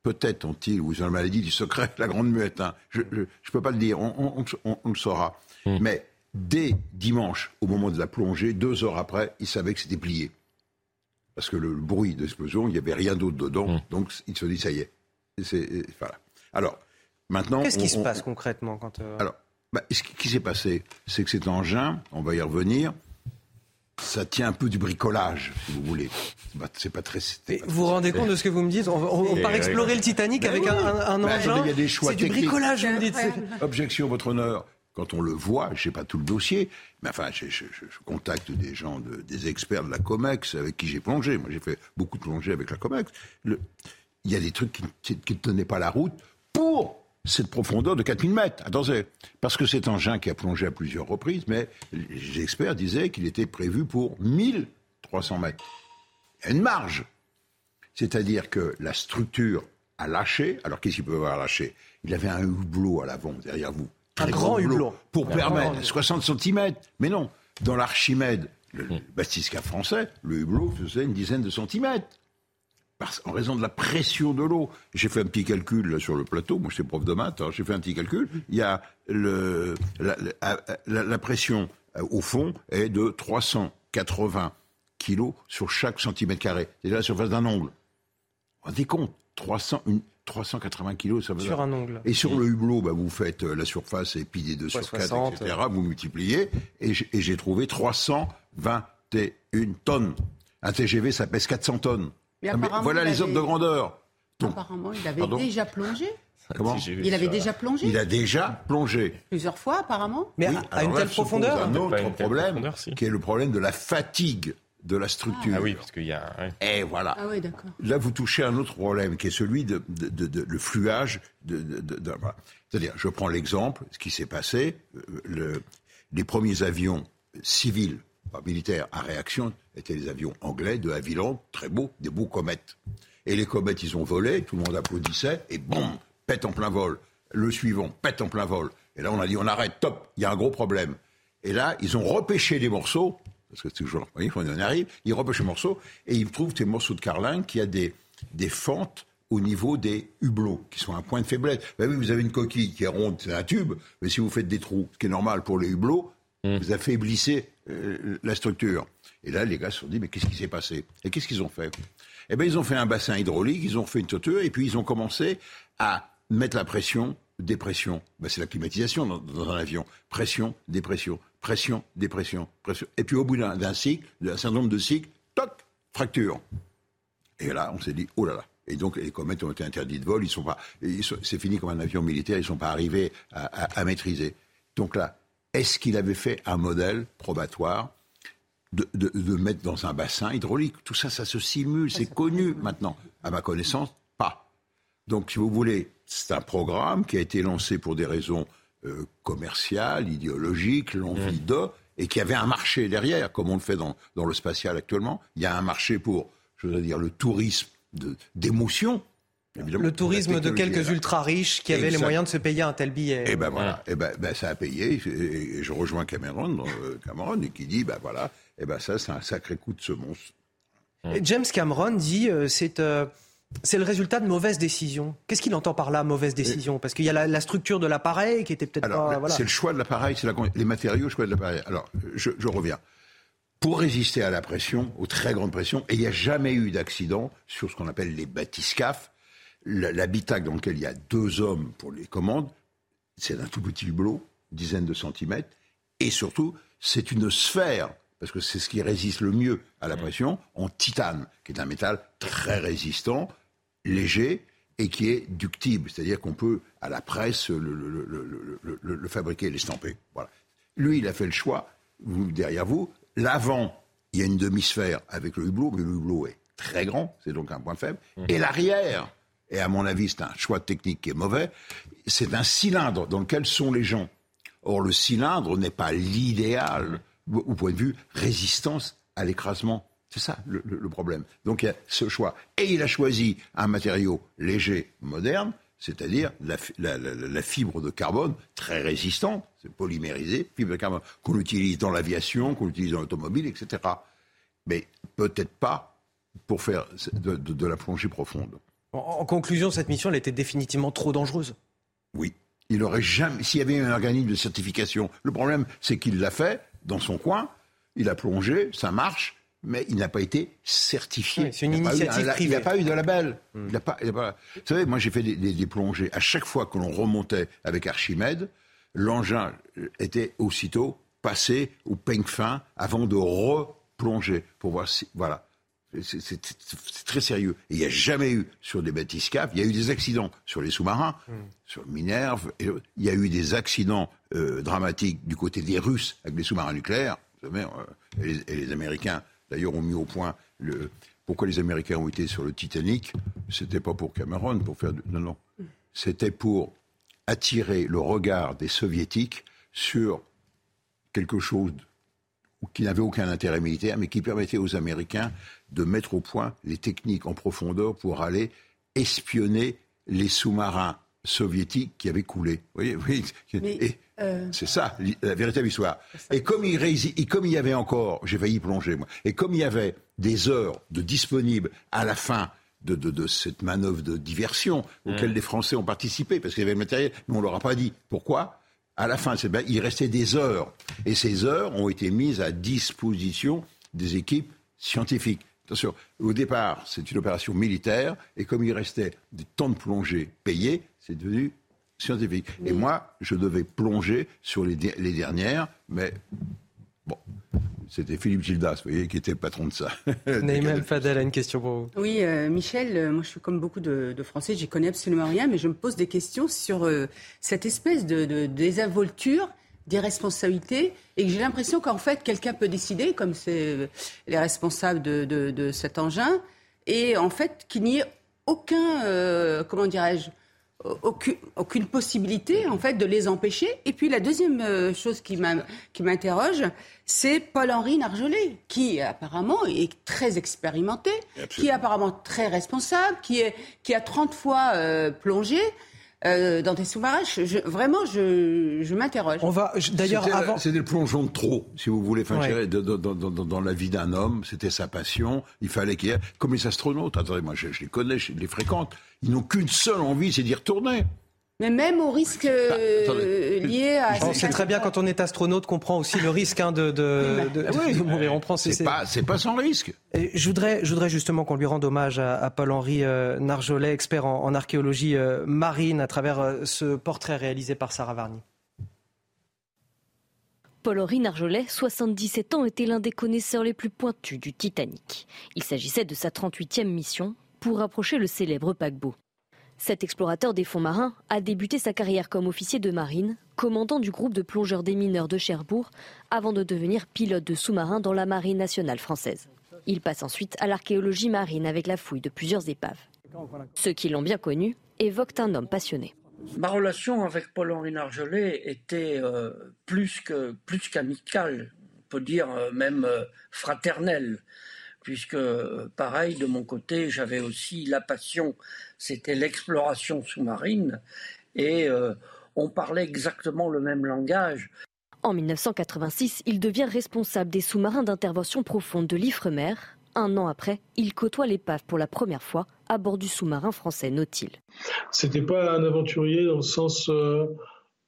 Peut-être ont-ils, ou ils ont la maladie du secret, la grande muette. Hein. Je ne peux pas le dire, on, le saura. Hmm. Mais dès dimanche, au moment de la plongée, deux heures après, ils savaient que c'était plié. Parce que le, bruit d'explosion, il n'y avait rien d'autre dedans. Hmm. Donc ils se disent, ça y est. voilà. Alors, maintenant. Qu'est-ce qui se passe concrètement quand. Euh, Alors, bah, ce qui, s'est passé, c'est que cet engin, on va y revenir, ça tient un peu du bricolage, si vous voulez. C'est pas très. vous vous rendez compte de ce que vous me dites? On, part explorer le Titanic avec un, engin. Il y a des choix C'est du bricolage, vous me dites. Objection, votre honneur. Quand on le voit, je sais pas tout le dossier, mais enfin, je, contacte des gens, des experts de la Comex avec qui j'ai plongé. Moi, j'ai fait beaucoup de plongées avec la Comex. il y a des trucs qui ne tenaient pas la route pour cette profondeur de 4000 mètres. Attendez, parce que c'est un engin qui a plongé à plusieurs reprises, mais les experts disaient qu'il était prévu pour 1300 mètres. Il y a une marge. C'est-à-dire que la structure a lâché. Alors qu'est-ce qu'il peut avoir lâché Il avait un hublot à l'avant, derrière vous. Un grand hublot. Pour permettre 60 cm. Mais non, dans l'Archimède, le mmh. Bastisca français, le hublot faisait une dizaine de centimètres en raison de la pression de l'eau. J'ai fait un petit calcul là, sur le plateau, moi j'étais prof de maths, hein. j'ai fait un petit calcul. Il y a le, la, pression euh, au fond est de 380 kilos sur chaque centimètre carré. C'est la surface d'un ongle. Vous rendez compte 300, 380 kilos, ça veut Sur un ongle. Et sur le hublot, bah, vous faites euh, la surface et puis des deux sur quatre, etc. Vous multipliez et j'ai trouvé 321 tonnes. Un TGV, ça pèse 400 tonnes. Ah, mais voilà les ordres de grandeur. apparemment, il avait déjà plongé. Comment Il avait déjà plongé Il a déjà plongé. Plusieurs fois, apparemment. Mais à, une telle profondeur un autre problème, qui est le problème de la fatigue de la structure. Ah oui, parce qu'il y a. Et voilà. Ah oui, d'accord. Là, vous touchez un autre problème, qui est celui de, le fluage. De, C'est-à-dire, je prends l'exemple, ce qui s'est passé. Euh, le, les premiers avions civils militaires à réaction étaient les avions anglais de Havilland, très beaux, des beaux comètes. Et les comètes, ils ont volé, tout le monde applaudissait, et boum, pète en plein vol. Le suivant, pète en plein vol. Et là, on a dit, on arrête, top, il y a un gros problème. Et là, ils ont repêché des morceaux, parce que c'est toujours, vous on en arrive, ils repêchent des morceaux, et ils trouvent des morceaux de carlingue qui a des, des fentes au niveau des hublots, qui sont un point de faiblesse. Ben oui, vous avez une coquille qui est ronde, c'est un tube, mais si vous faites des trous, ce qui est normal pour les hublots, mmh. vous affaiblissez euh, la structure. Et là, les gars se sont dit, mais qu'est-ce qui s'est passé? Et qu'est-ce qu'ils ont fait? Eh bien, ils ont fait un bassin hydraulique, ils ont fait une toiture, et puis ils ont commencé à mettre la pression, dépression. Ben, c'est la climatisation dans, un avion. Pression, dépression, pression, dépression, pression. Et puis au bout d'un cycle, d'un certain nombre de cycles, toc, fracture. Et là, on s'est dit, oh là là. Et donc, les comètes ont été interdits de vol. Ils sont pas, c'est fini comme un avion militaire. Ils sont pas arrivés à, maîtriser. Donc là, est-ce qu'il avait fait un modèle probatoire de, de, mettre dans un bassin hydraulique? Tout ça, ça se simule. C'est connu maintenant. À ma connaissance, pas. Donc, si vous voulez, c'est un programme qui a été lancé pour des raisons euh, commerciales, idéologiques, l'envie de, et qui avait un marché derrière, comme on le fait dans, dans le spatial actuellement. Il y a un marché pour, je veux dire, le tourisme d'émotion. Le tourisme de quelques ultra riches qui avaient les moyens de se payer un tel billet. Et eh ben voilà, et eh ben, ben, ça a payé. Et, je rejoins Cameron, euh, Cameron et qui dit ben voilà, et eh ben ça c'est un sacré coup de semonce. James Cameron dit euh, c'est euh, c'est le résultat de mauvaises décisions. Qu'est-ce qu'il entend par là, mauvaise décision Parce qu'il y a la, structure de l'appareil qui était peut-être pas. C'est le choix de l'appareil, c'est les matériaux, le choix de l'appareil. Alors, je, je reviens pour résister à la pression, aux très grandes pressions, et il n'y a jamais eu d'accident sur ce qu'on appelle les bathyscaphes, l'habitacle dans lequel il y a deux hommes pour les commandes, c'est un tout petit hublot, dizaines de centimètres, et surtout, c'est une sphère, parce que c'est ce qui résiste le mieux à la pression, en titane, qui est un métal très résistant, léger, et qui est ductible, c'est-à-dire qu'on peut, à la presse, le, fabriquer, l'estamper. Voilà. Lui, il a fait le choix, vous, derrière vous, L'avant, il y a une demi-sphère avec le hublot, mais le hublot est très grand, c'est donc un point faible. Et l'arrière, et à mon avis c'est un choix technique qui est mauvais, c'est un cylindre dans lequel sont les gens. Or le cylindre n'est pas l'idéal au point de vue résistance à l'écrasement. C'est ça le, problème. Donc il y a ce choix. Et il a choisi un matériau léger, moderne, c'est-à-dire la, fibre de carbone très résistante, c'est polymérisé, fibre de carbone qu'on utilise dans l'aviation, qu'on utilise dans l'automobile, etc. Mais peut-être pas pour faire de, la plongée profonde. En, conclusion, cette mission, elle était définitivement trop dangereuse. Oui. Il aurait jamais, s'il y avait un organisme de certification, le problème, c'est qu'il l'a fait dans son coin, il a plongé, ça marche, mais il n'a pas été certifié. c'est une initiative privée. Il n'a pas eu de label. Hmm. Il pas, Vous savez, moi j'ai fait des, plongées. À chaque fois que l'on remontait avec Archimède, l'engin était aussitôt passé au peigne fin avant de replonger pour voir si. Voilà. C'est très sérieux. il n'y a jamais eu sur des bathyscaphes, il y a eu des accidents sur les sous-marins, hmm. sur Minerve, et, il y a eu des accidents euh, dramatiques du côté des Russes avec les sous-marins nucléaires, vous savez, euh, et les Américains d'ailleurs ont mis au point le, pourquoi les Américains ont été sur le Titanic? C'était pas pour Cameron, pour faire. Non, non. C'était pour attirer le regard des Soviétiques sur quelque chose qui n'avait aucun intérêt militaire, mais qui permettait aux Américains de mettre au point les techniques en profondeur pour aller espionner les sous-marins soviétiques qui avaient coulé. Vous voyez, oui. Euh. C'est ça, la véritable histoire. Et comme il, comme il y avait encore, j'ai failli plonger moi, et comme il y avait des heures de disponibles à la fin de, cette manœuvre de diversion auquel mm. les Français ont participé, parce qu'il y avait le matériel, mais on ne leur a pas dit. Pourquoi? À la fin, il restait des heures. Et ces heures ont été mises à disposition des équipes scientifiques. Attention, au départ, c'est une opération militaire, et comme il restait des temps de plongée payés, c'est devenu scientifique. Et moi, je devais plonger sur les, les dernières, mais bon, c'était Philippe Gildas, vous voyez, qui était le patron de ça. Naïm Fadel a une question pour vous. Oui, euh, Michel, euh, moi je suis comme beaucoup de, Français, j'y connais absolument rien, mais je me pose des questions sur euh, cette espèce de, de désinvolture des responsabilités et que j'ai l'impression qu'en fait quelqu'un peut décider, comme c'est les responsables de, de, cet engin, et en fait qu'il n'y ait aucun, comment dirais-je, aucune, possibilité en fait de les empêcher. Et puis la deuxième euh, chose qui m'interroge, c'est Paul-Henri Narjolet, qui apparemment est très expérimenté, qui est apparemment très responsable, qui, est, qui a 30 fois euh, plongé. Euh, dans des sous-marins, vraiment, je, je m'interroge. On va d'ailleurs avant. C'était le plongeon de trop, si vous voulez. Enfin, dans, la vie d'un homme, c'était sa passion. Il fallait qu'il y ait, comme les astronautes. Attendez, moi, je, je les connais, je les fréquente. Ils n'ont qu'une seule envie, c'est d'y retourner. Mais même au risque bah, euh, lié à. On sait très bien quand on est astronaute qu'on prend aussi le risque hein, de, de, de, de, mourir. On prend. C'est pas, c'est pas sans risque. Et je voudrais, je voudrais justement qu'on lui rende hommage à, Paul-Henri euh, Narjolet, expert en, archéologie euh, marine, à travers ce portrait réalisé par Sarah Varny. Paul-Henri Narjolet, 77 ans, était l'un des connaisseurs les plus pointus du Titanic. Il s'agissait de sa 38e mission pour rapprocher le célèbre paquebot. Cet explorateur des fonds marins a débuté sa carrière comme officier de marine, commandant du groupe de plongeurs des mineurs de Cherbourg, avant de devenir pilote de sous-marin dans la marine nationale française. Il passe ensuite à l'archéologie marine avec la fouille de plusieurs épaves. Ceux qui l'ont bien connu évoquent un homme passionné. Ma relation avec Paul-Henri Nargelet était euh, plus qu'amicale, on peut dire euh, même euh, fraternelle, puisque pareil de mon côté j'avais aussi la passion, c'était l'exploration sous-marine et on parlait exactement le même langage. En 1986, il devient responsable des sous-marins d'intervention profonde de l'Ifremer. Un an après, il côtoie l'épave pour la première fois à bord du sous-marin français Nautil. C'était pas un aventurier dans le sens, euh,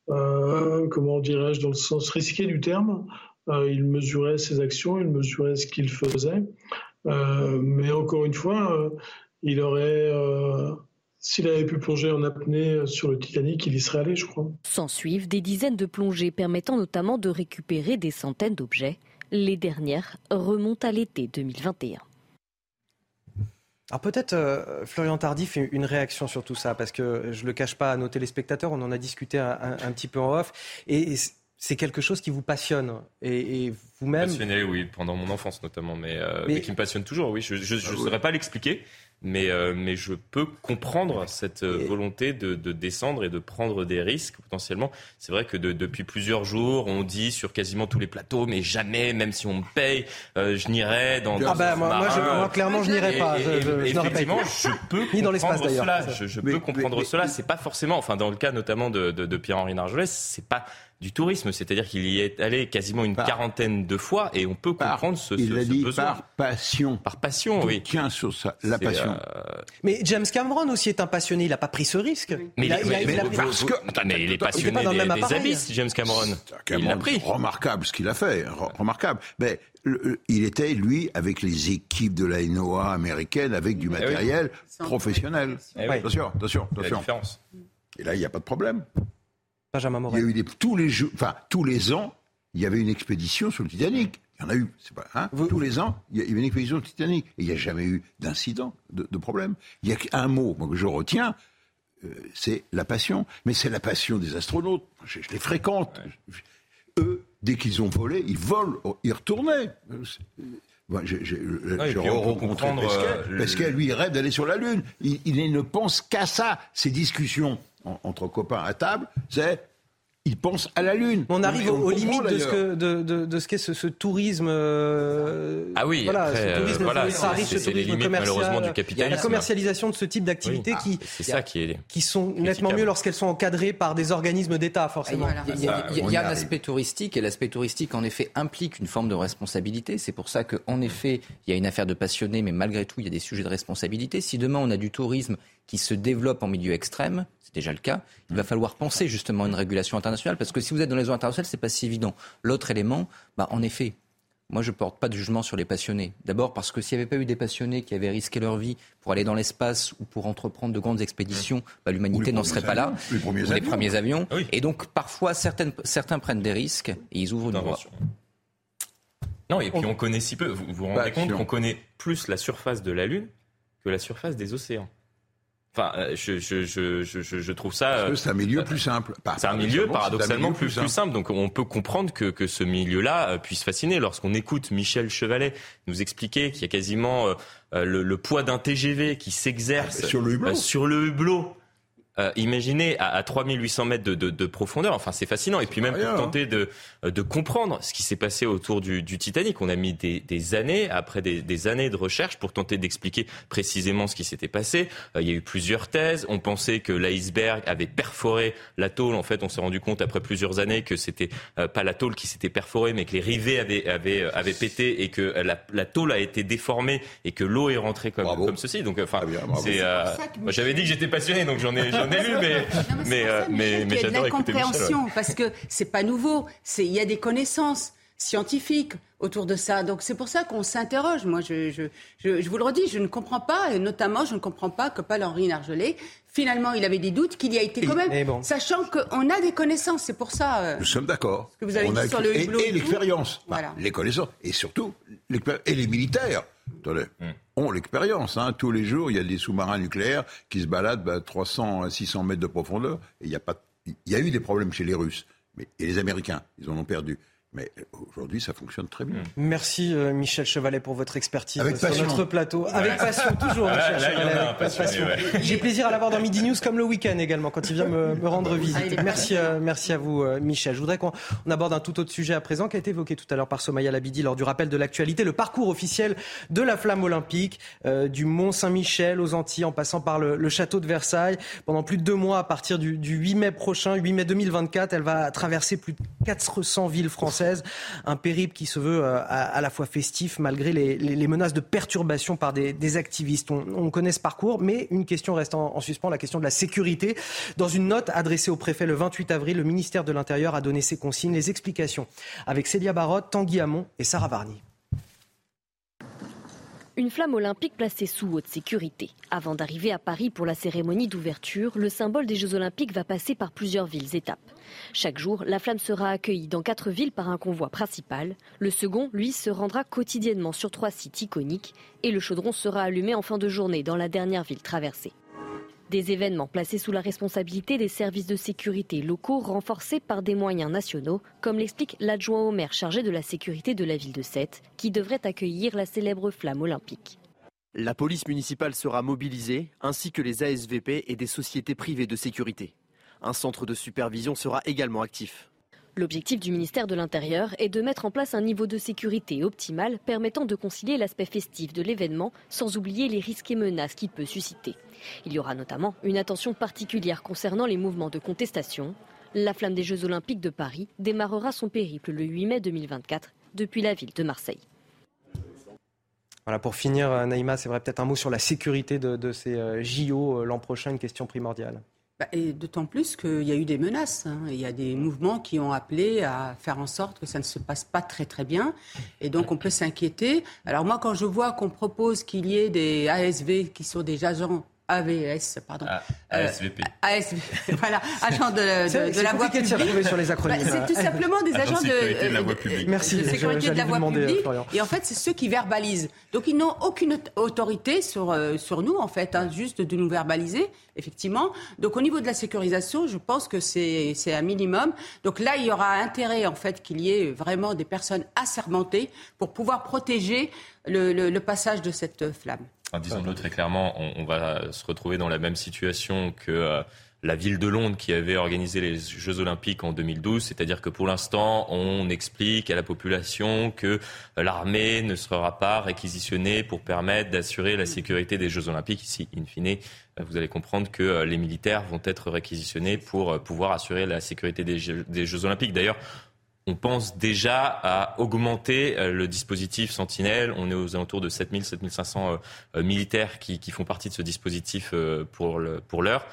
euh, comment dirais-je, dans le sens risqué du terme. Euh, il mesurait ses actions, il mesurait ce qu'il faisait. Mais encore une fois, il aurait, s'il avait pu plonger en apnée sur le Titanic, il y serait allé, je crois. S'en suivent des dizaines de plongées permettant notamment de récupérer des centaines d'objets. Les dernières remontent à l'été 2021. Alors peut-être euh, Florian Tardif une réaction sur tout ça, parce que je ne le cache pas à nos téléspectateurs, on en a discuté un, petit peu en off, et, c'est quelque chose qui vous passionne, et, vous-même... Passionné, oui, pendant mon enfance notamment, mais, euh, mais... qui me passionne toujours, oui. Je ne ah saurais pas l'expliquer, mais, euh, mais je peux comprendre cette euh, volonté de, de, descendre et de prendre des risques potentiellement. C'est vrai que de, depuis plusieurs jours, on dit sur quasiment tous les plateaux, mais jamais, même si on me paye, euh, je n'irai dans. Ah bah, moi, moi, clairement, je n'irai pas. Je, je, effectivement, je peux Ni dans l'espace d'ailleurs. Je, je peux comprendre cela. C'est pas forcément, enfin, dans le cas notamment de, de, de Pierre-Henri Nargelet, c'est pas du tourisme, c'est-à-dire qu'il y est allé quasiment une quarantaine de fois et on peut comprendre ce, il a dit besoin. Par passion. Par passion, oui. Tiens sur ça, la passion. Euh, mais James Cameron aussi est un passionné, il n'a pas pris ce risque. Mais il, parce que, mais il est passionné des, des abysses, James Cameron. il l'a pris. Remarquable ce qu'il a fait, remarquable. Mais il était, lui, avec les équipes de la NOAA américaine, avec du eh matériel professionnel. Eh attention, attention, attention. Et là, il n'y a pas de problème. Il y a eu des, tous, les enfin, tous les ans, il y avait une expédition sur le Titanic. Il y en a eu, c'est pas, hein, tous les ans, il y a eu une expédition sur le Titanic. Et il n'y a jamais eu d'incident, de, problème. Il y a un mot que je retiens, euh, c'est la passion. Mais c'est la passion des astronautes. Je, les fréquente. Eux, dès qu'ils ont volé, ils volent, ils retournaient. Moi, j'ai rencontré Pesquet. Pesquet, lui, il rêve d'aller sur la Lune. Il, il ne pense qu'à ça. Ces discussions entre copains à table, c'est ils pensent à la Lune. On arrive aux limites de ce, que, de, de, ce qu'est ce, tourisme. Euh, ah oui, voilà, après, ce tourisme voilà, c'est les limites malheureusement du capitalisme. La commercialisation de ce type d'activités qui, ça qui, est qui sont nettement mieux lorsqu'elles sont encadrées par des organismes d'État, forcément. Il y a, il y a un aspect touristique et l'aspect touristique, en effet, implique une forme de responsabilité. C'est pour ça qu'en effet, il y a une affaire de passionnés, mais malgré tout, il y a des sujets de responsabilité. Si demain on a du tourisme qui se développe en milieu extrême, c'est déjà le cas, il va falloir penser justement à une régulation internationale, parce que si vous êtes dans les eaux internationales, c'est pas si évident. L'autre élément, bah, en effet, moi, je ne porte pas de jugement sur les passionnés. D'abord parce que s'il n'y avait pas eu des passionnés qui avaient risqué leur vie pour aller dans l'espace ou pour entreprendre de grandes expéditions, bah, l'humanité n'en serait pas là. Les premiers avions. Les premiers avions. Ah et donc, parfois, certaines, certains prennent des risques et ils ouvrent une voie. Non, et puis on connaît si peu. Vous vous rendez compte qu'on connaît plus la surface de la Lune que la surface des océans. Enfin, euh, je, je, je, je, trouve ça. C'est un milieu plus simple. C'est un milieu paradoxalement plus, plus, simple. Donc on peut comprendre que, que ce milieu-là euh, puisse fasciner. Lorsqu'on écoute Michel Chevalet nous expliquer qu'il y a quasiment euh, le, poids d'un TGV qui s'exerce sur le hublot euh, imaginez à, à 3800 mètres de, de, de, profondeur, enfin c'est fascinant. Et puis même pour tenter de, de comprendre ce qui s'est passé autour du, du, Titanic, on a mis des, des années, après des, des, années de recherche, pour tenter d'expliquer précisément ce qui s'était passé. Euh, il y a eu plusieurs thèses. On pensait que l'iceberg avait perforé la tôle. En fait, on s'est rendu compte après plusieurs années que c'était euh, pas la tôle qui s'était perforée, mais que les rivets avaient, avaient, avaient pété et que la, la, tôle a été déformée et que l'eau est rentrée comme, comme ceci. Donc, enfin, c'est. J'avais dit que j'étais passionné, donc j'en ai mais, mais, euh, mais, mais, j'adore écouter Parce que c'est pas nouveau. Il y a des connaissances scientifiques autour de ça. Donc c'est pour ça qu'on s'interroge. Moi, je, je, je, vous le redis, je ne comprends pas, et notamment, je ne comprends pas que Paul-Henri Nargelet finalement il avait des doutes, qu'il y a été quand même, sachant qu'on a des connaissances, c'est pour ça. Euh, Nous sommes d'accord. Que vous avez dit sur le et, et l'expérience, les connaissances, et surtout et les militaires. Attendez, hmm. L'expérience. Hein. Tous les jours, il y a des sous-marins nucléaires qui se baladent à 300 à 600 mètres de profondeur. Et il y a pas, y a eu des problèmes chez les Russes, mais et les Américains, ils en ont perdu. Mais aujourd'hui, ça fonctionne très bien. Merci euh, Michel Chevalet pour votre expertise sur notre plateau. Avec passion, toujours Michel Chevalet. Avec passion. J'ai plaisir à l'avoir dans Midi News comme le week-end également, quand il vient me, me rendre visite. Merci, euh, merci à vous euh, Michel. Je voudrais qu'on aborde un tout autre sujet à présent qui a été évoqué tout à l'heure par Somaya Labidi lors du rappel de l'actualité, le parcours officiel de la flamme olympique du Mont Saint-Michel aux Antilles en passant par le, château de Versailles. Pendant plus de deux mois, à partir du, du 8 mai prochain, 8 mai 2024, elle va traverser plus de 400 villes françaises un périple qui se veut euh, à, la fois festif malgré les, menaces de perturbation par des, activistes. On, connaît ce parcours, mais une question reste en, suspens, la question de la sécurité. Dans une note adressée au préfet le 28 avril, le ministère de l'Intérieur a donné ses consignes, les explications avec Célia Barotte, Tanguy Hamon et Sarah Varny. Une flamme olympique placée sous haute sécurité. Avant d'arriver à Paris pour la cérémonie d'ouverture, le symbole des Jeux olympiques va passer par plusieurs villes étapes. Chaque jour, la flamme sera accueillie dans quatre villes par un convoi principal. Le second, lui, se rendra quotidiennement sur trois sites iconiques et le chaudron sera allumé en fin de journée dans la dernière ville traversée. Des événements placés sous la responsabilité des services de sécurité locaux renforcés par des moyens nationaux, comme l'explique l'adjoint au maire chargé de la sécurité de la ville de Sète, qui devrait accueillir la célèbre flamme olympique. La police municipale sera mobilisée, ainsi que les ASVP et des sociétés privées de sécurité. Un centre de supervision sera également actif. L'objectif du ministère de l'Intérieur est de mettre en place un niveau de sécurité optimal permettant de concilier l'aspect festif de l'événement sans oublier les risques et menaces qu'il peut susciter. Il y aura notamment une attention particulière concernant les mouvements de contestation. La flamme des Jeux olympiques de Paris démarrera son périple le 8 mai 2024 depuis la ville de Marseille. Voilà, pour finir, Naïma, c'est vrai peut-être un mot sur la sécurité de, ces euh, JO euh, l'an prochain, une question primordiale. Bah, et d'autant plus qu'il y a eu des menaces. Hein. Il y a des mouvements qui ont appelé à faire en sorte que ça ne se passe pas très très bien. Et donc on peut s'inquiéter. Alors moi, quand je vois qu'on propose qu'il y ait des ASV qui sont des agents AVS, pardon. ASVP. Euh, ASVP, voilà, agent de, de, la voie publique. De sur les acronymes. Bah, c'est tout simplement des agents de, sécurité de, la voie publique. Merci. De sécurité de la voie publique. Et en fait, c'est ceux qui verbalisent. Donc, ils n'ont aucune autorité sur, euh, sur nous, en fait, hein, juste de nous verbaliser, effectivement. Donc, au niveau de la sécurisation, je pense que c'est un minimum. Donc là, il y aura intérêt, en fait, qu'il y ait vraiment des personnes assermentées pour pouvoir protéger le, le passage de cette flamme disons-le très clairement, on, va se retrouver dans la même situation que euh, la ville de Londres qui avait organisé les Jeux Olympiques en 2012, c'est-à-dire que pour l'instant, on explique à la population que euh, l'armée ne sera pas réquisitionnée pour permettre d'assurer la sécurité des Jeux Olympiques. Ici, in fine, euh, vous allez comprendre que les militaires vont être réquisitionnés pour pouvoir assurer la sécurité des Jeux Olympiques. D'ailleurs, on pense déjà à augmenter euh, le dispositif Sentinelle. On est aux alentours de 7000, 7500 euh, euh, militaires qui, font partie de ce dispositif pour l'heure.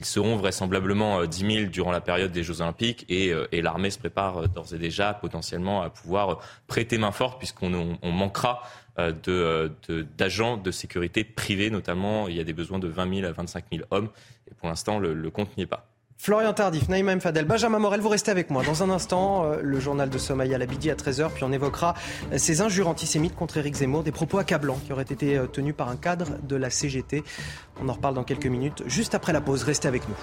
Ils seront vraisemblablement 10 000 durant la période des Jeux Olympiques et, l'armée se prépare d'ores et déjà potentiellement à pouvoir prêter main forte puisqu'on manquera d'agents de, sécurité privés notamment. Il y a des besoins de 20 000 à 25 000 hommes et pour l'instant le compte n'y est pas. Florian Tardif, Naïma. Fadel, Benjamin Morel, vous restez avec moi. Dans un instant, euh, le journal de Somaya Labidi à 13h, puis on évoquera euh, ces injures antisémites contre Éric Zemmour, des propos accablants qui auraient été euh, tenus par un cadre de la CGT. On en reparle dans quelques minutes, juste après la pause. Restez avec nous.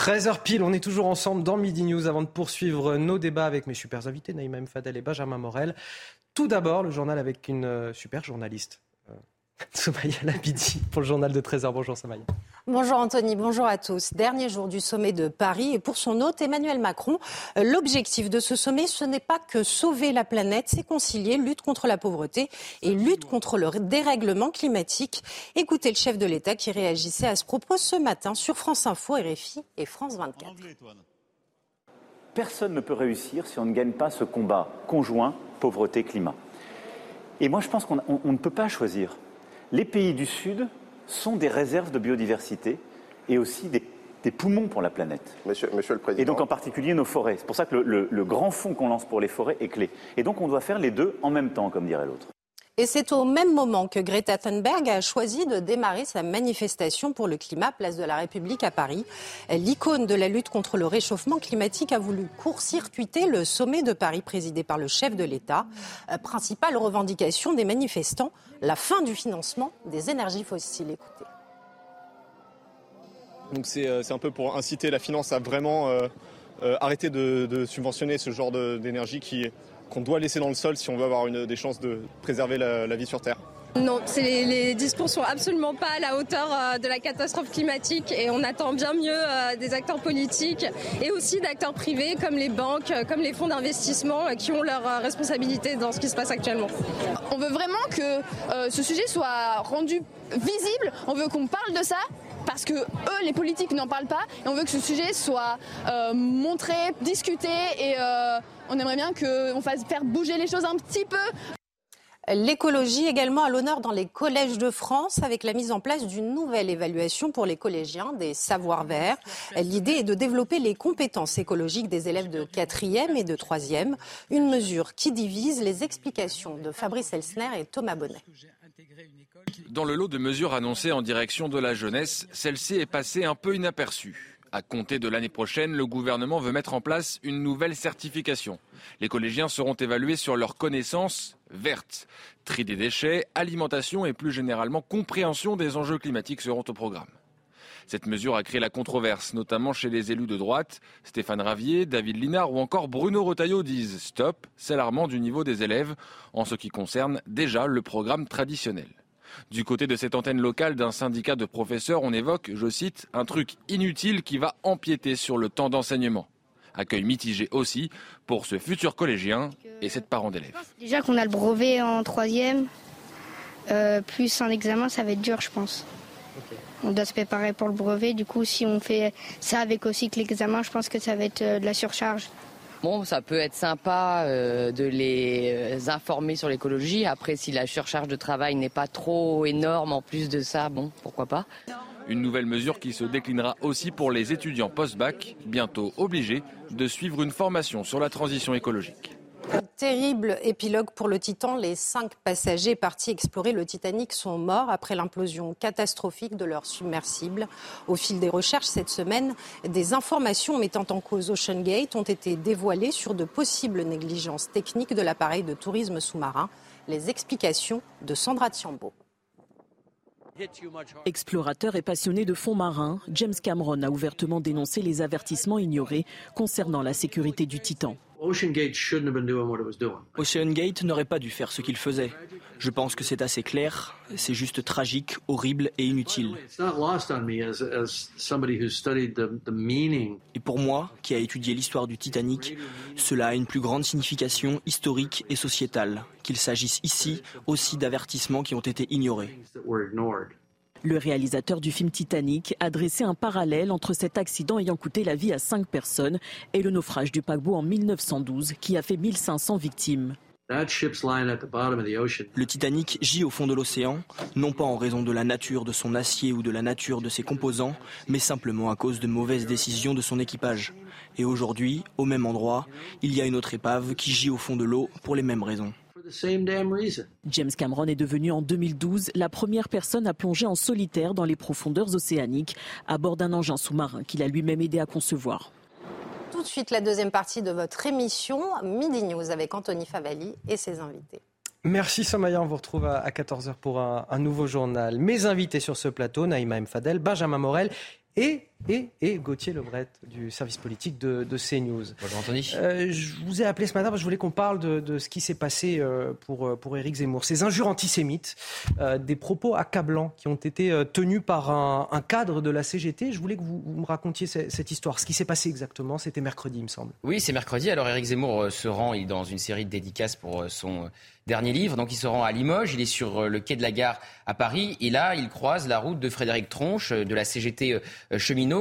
13h pile, on est toujours ensemble dans Midi News avant de poursuivre nos débats avec mes super invités, Naïma M. Fadel et Benjamin Morel. Tout d'abord, le journal avec une euh, super journaliste, Soumaya Labidi, pour le journal de 13h. Bonjour Soumaya. Bonjour Anthony, bonjour à tous. Dernier jour du sommet de Paris et pour son hôte Emmanuel Macron, euh, l'objectif de ce sommet, ce n'est pas que sauver la planète, c'est concilier lutte contre la pauvreté et lutte contre le dérèglement climatique. Écoutez le chef de l'État qui réagissait à ce propos ce matin sur France Info, RFI et France 24. Personne ne peut réussir si on ne gagne pas ce combat conjoint pauvreté-climat. Et moi, je pense qu'on ne peut pas choisir. Les pays du Sud sont des réserves de biodiversité et aussi des des poumons pour la planète. Monsieur, monsieur, le Président. Et donc en particulier nos forêts. C'est pour ça que le, le grand fonds qu'on lance pour les forêts est clé. Et donc on doit faire les deux en même temps, comme dirait l'autre. Et c'est au même moment que Greta Thunberg a choisi de démarrer sa manifestation pour le climat, place de la République à Paris. L'icône de la lutte contre le réchauffement climatique a voulu court-circuiter le sommet de Paris présidé par le chef de l'État. Euh, principale revendication des manifestants, la fin du financement des énergies fossiles. Écoutez. Donc euh, c'est un peu pour inciter la finance à vraiment euh, arrêter de, de, subventionner ce genre d'énergie qui qu'on doit laisser dans le sol si on veut avoir une, des chances de préserver la, vie sur Terre non, les, les, discours sont absolument pas à la hauteur euh, de la catastrophe climatique et on attend bien mieux euh, des acteurs politiques et aussi d'acteurs privés comme les banques, euh, comme les fonds d'investissement qui ont leurs responsabilités dans ce qui se passe actuellement. On veut vraiment que ce sujet soit rendu visible, on veut qu'on parle de ça parce que eux, les politiques, n'en parlent pas et on veut que ce sujet soit montré, discuté et on aimerait bien qu'on fasse faire bouger les choses un petit peu. L'écologie également à l'honneur dans les collèges de France avec la mise en place d'une nouvelle évaluation pour les collégiens des savoirs verts. L'idée est de développer les compétences écologiques des élèves de 4e et de 3e, une mesure qui divise les explications de Fabrice Elsner et Thomas Bonnet. Dans le lot de mesures annoncées en direction de la jeunesse, celle-ci est passée un peu inaperçue. À compter de l'année prochaine, le gouvernement veut mettre en place une nouvelle certification. Les collégiens seront évalués sur leurs connaissances vertes. Tri des déchets, alimentation et plus généralement compréhension des enjeux climatiques seront au programme. Cette mesure a créé la controverse, notamment chez les élus de droite. Stéphane Ravier, David Linard ou encore Bruno Rotaillot disent stop, c'est alarmant du niveau des élèves en ce qui concerne déjà le programme traditionnel. Du côté de cette antenne locale d'un syndicat de professeurs, on évoque, je cite, un truc inutile qui va empiéter sur le temps d'enseignement. Accueil mitigé aussi pour ce futur collégien et cette parent d'élèves. Déjà qu'on a le brevet en troisième, euh, plus un examen, ça va être dur, je pense. On doit se préparer pour le brevet. Du coup, si on fait ça avec aussi que l'examen, je pense que ça va être euh, de la surcharge. Bon, ça peut être sympa euh, de les euh, informer sur l'écologie. Après, si la surcharge de travail n'est pas trop énorme en plus de ça, bon, pourquoi pas. Une nouvelle mesure qui se déclinera aussi pour les étudiants post-bac, bientôt obligés de suivre une formation sur la transition écologique. Terrible épilogue pour le Titan. Les cinq passagers partis explorer le Titanic sont morts après l'implosion catastrophique de leur submersible. Au fil des recherches cette semaine, des informations mettant en cause Ocean Gate ont été dévoilées sur de possibles négligences techniques de l'appareil de tourisme sous-marin. Les explications de Sandra Tiambo. Explorateur et passionné de fonds marins, James Cameron a ouvertement dénoncé les avertissements ignorés concernant la sécurité du Titan. Ocean Gate n'aurait pas dû faire ce qu'il faisait. Je pense que c'est assez clair, c'est juste tragique, horrible et inutile. Et pour moi, qui a étudié l'histoire du Titanic, cela a une plus grande signification historique et sociétale, qu'il s'agisse ici aussi d'avertissements qui ont été ignorés. Le réalisateur du film Titanic a dressé un parallèle entre cet accident ayant coûté la vie à cinq personnes et le naufrage du paquebot en 1912 qui a fait 1500 victimes. Le Titanic gît au fond de l'océan, non pas en raison de la nature de son acier ou de la nature de ses composants, mais simplement à cause de mauvaises décisions de son équipage. Et aujourd'hui, au même endroit, il y a une autre épave qui gît au fond de l'eau pour les mêmes raisons. James Cameron est devenu en 2012 la première personne à plonger en solitaire dans les profondeurs océaniques à bord d'un engin sous-marin qu'il a lui-même aidé à concevoir. Tout de suite la deuxième partie de votre émission Midi News avec Anthony Favali et ses invités. Merci Somaya, on vous retrouve à 14h pour un, un, nouveau journal. Mes invités sur ce plateau, Naïma M. Fadel, Benjamin Morel et, et, et Gauthier Lebret du service politique de, de CNews. Bonjour Anthony. Euh, je vous ai appelé ce matin parce que je voulais qu'on parle de, de, ce qui s'est passé euh, pour, euh, pour Éric Zemmour. Ces injures antisémites, euh, des propos accablants qui ont été tenus par un, un, cadre de la CGT. Je voulais que vous, vous me racontiez cette, cette, histoire. Ce qui s'est passé exactement, c'était mercredi, il me semble. Oui, c'est mercredi. Alors Éric Zemmour se rend dans une série de dédicaces pour son dernier livre. Donc il se rend à Limoges, il est sur le quai de la gare à Paris et là il croise la route de Frédéric Tronche de la CGT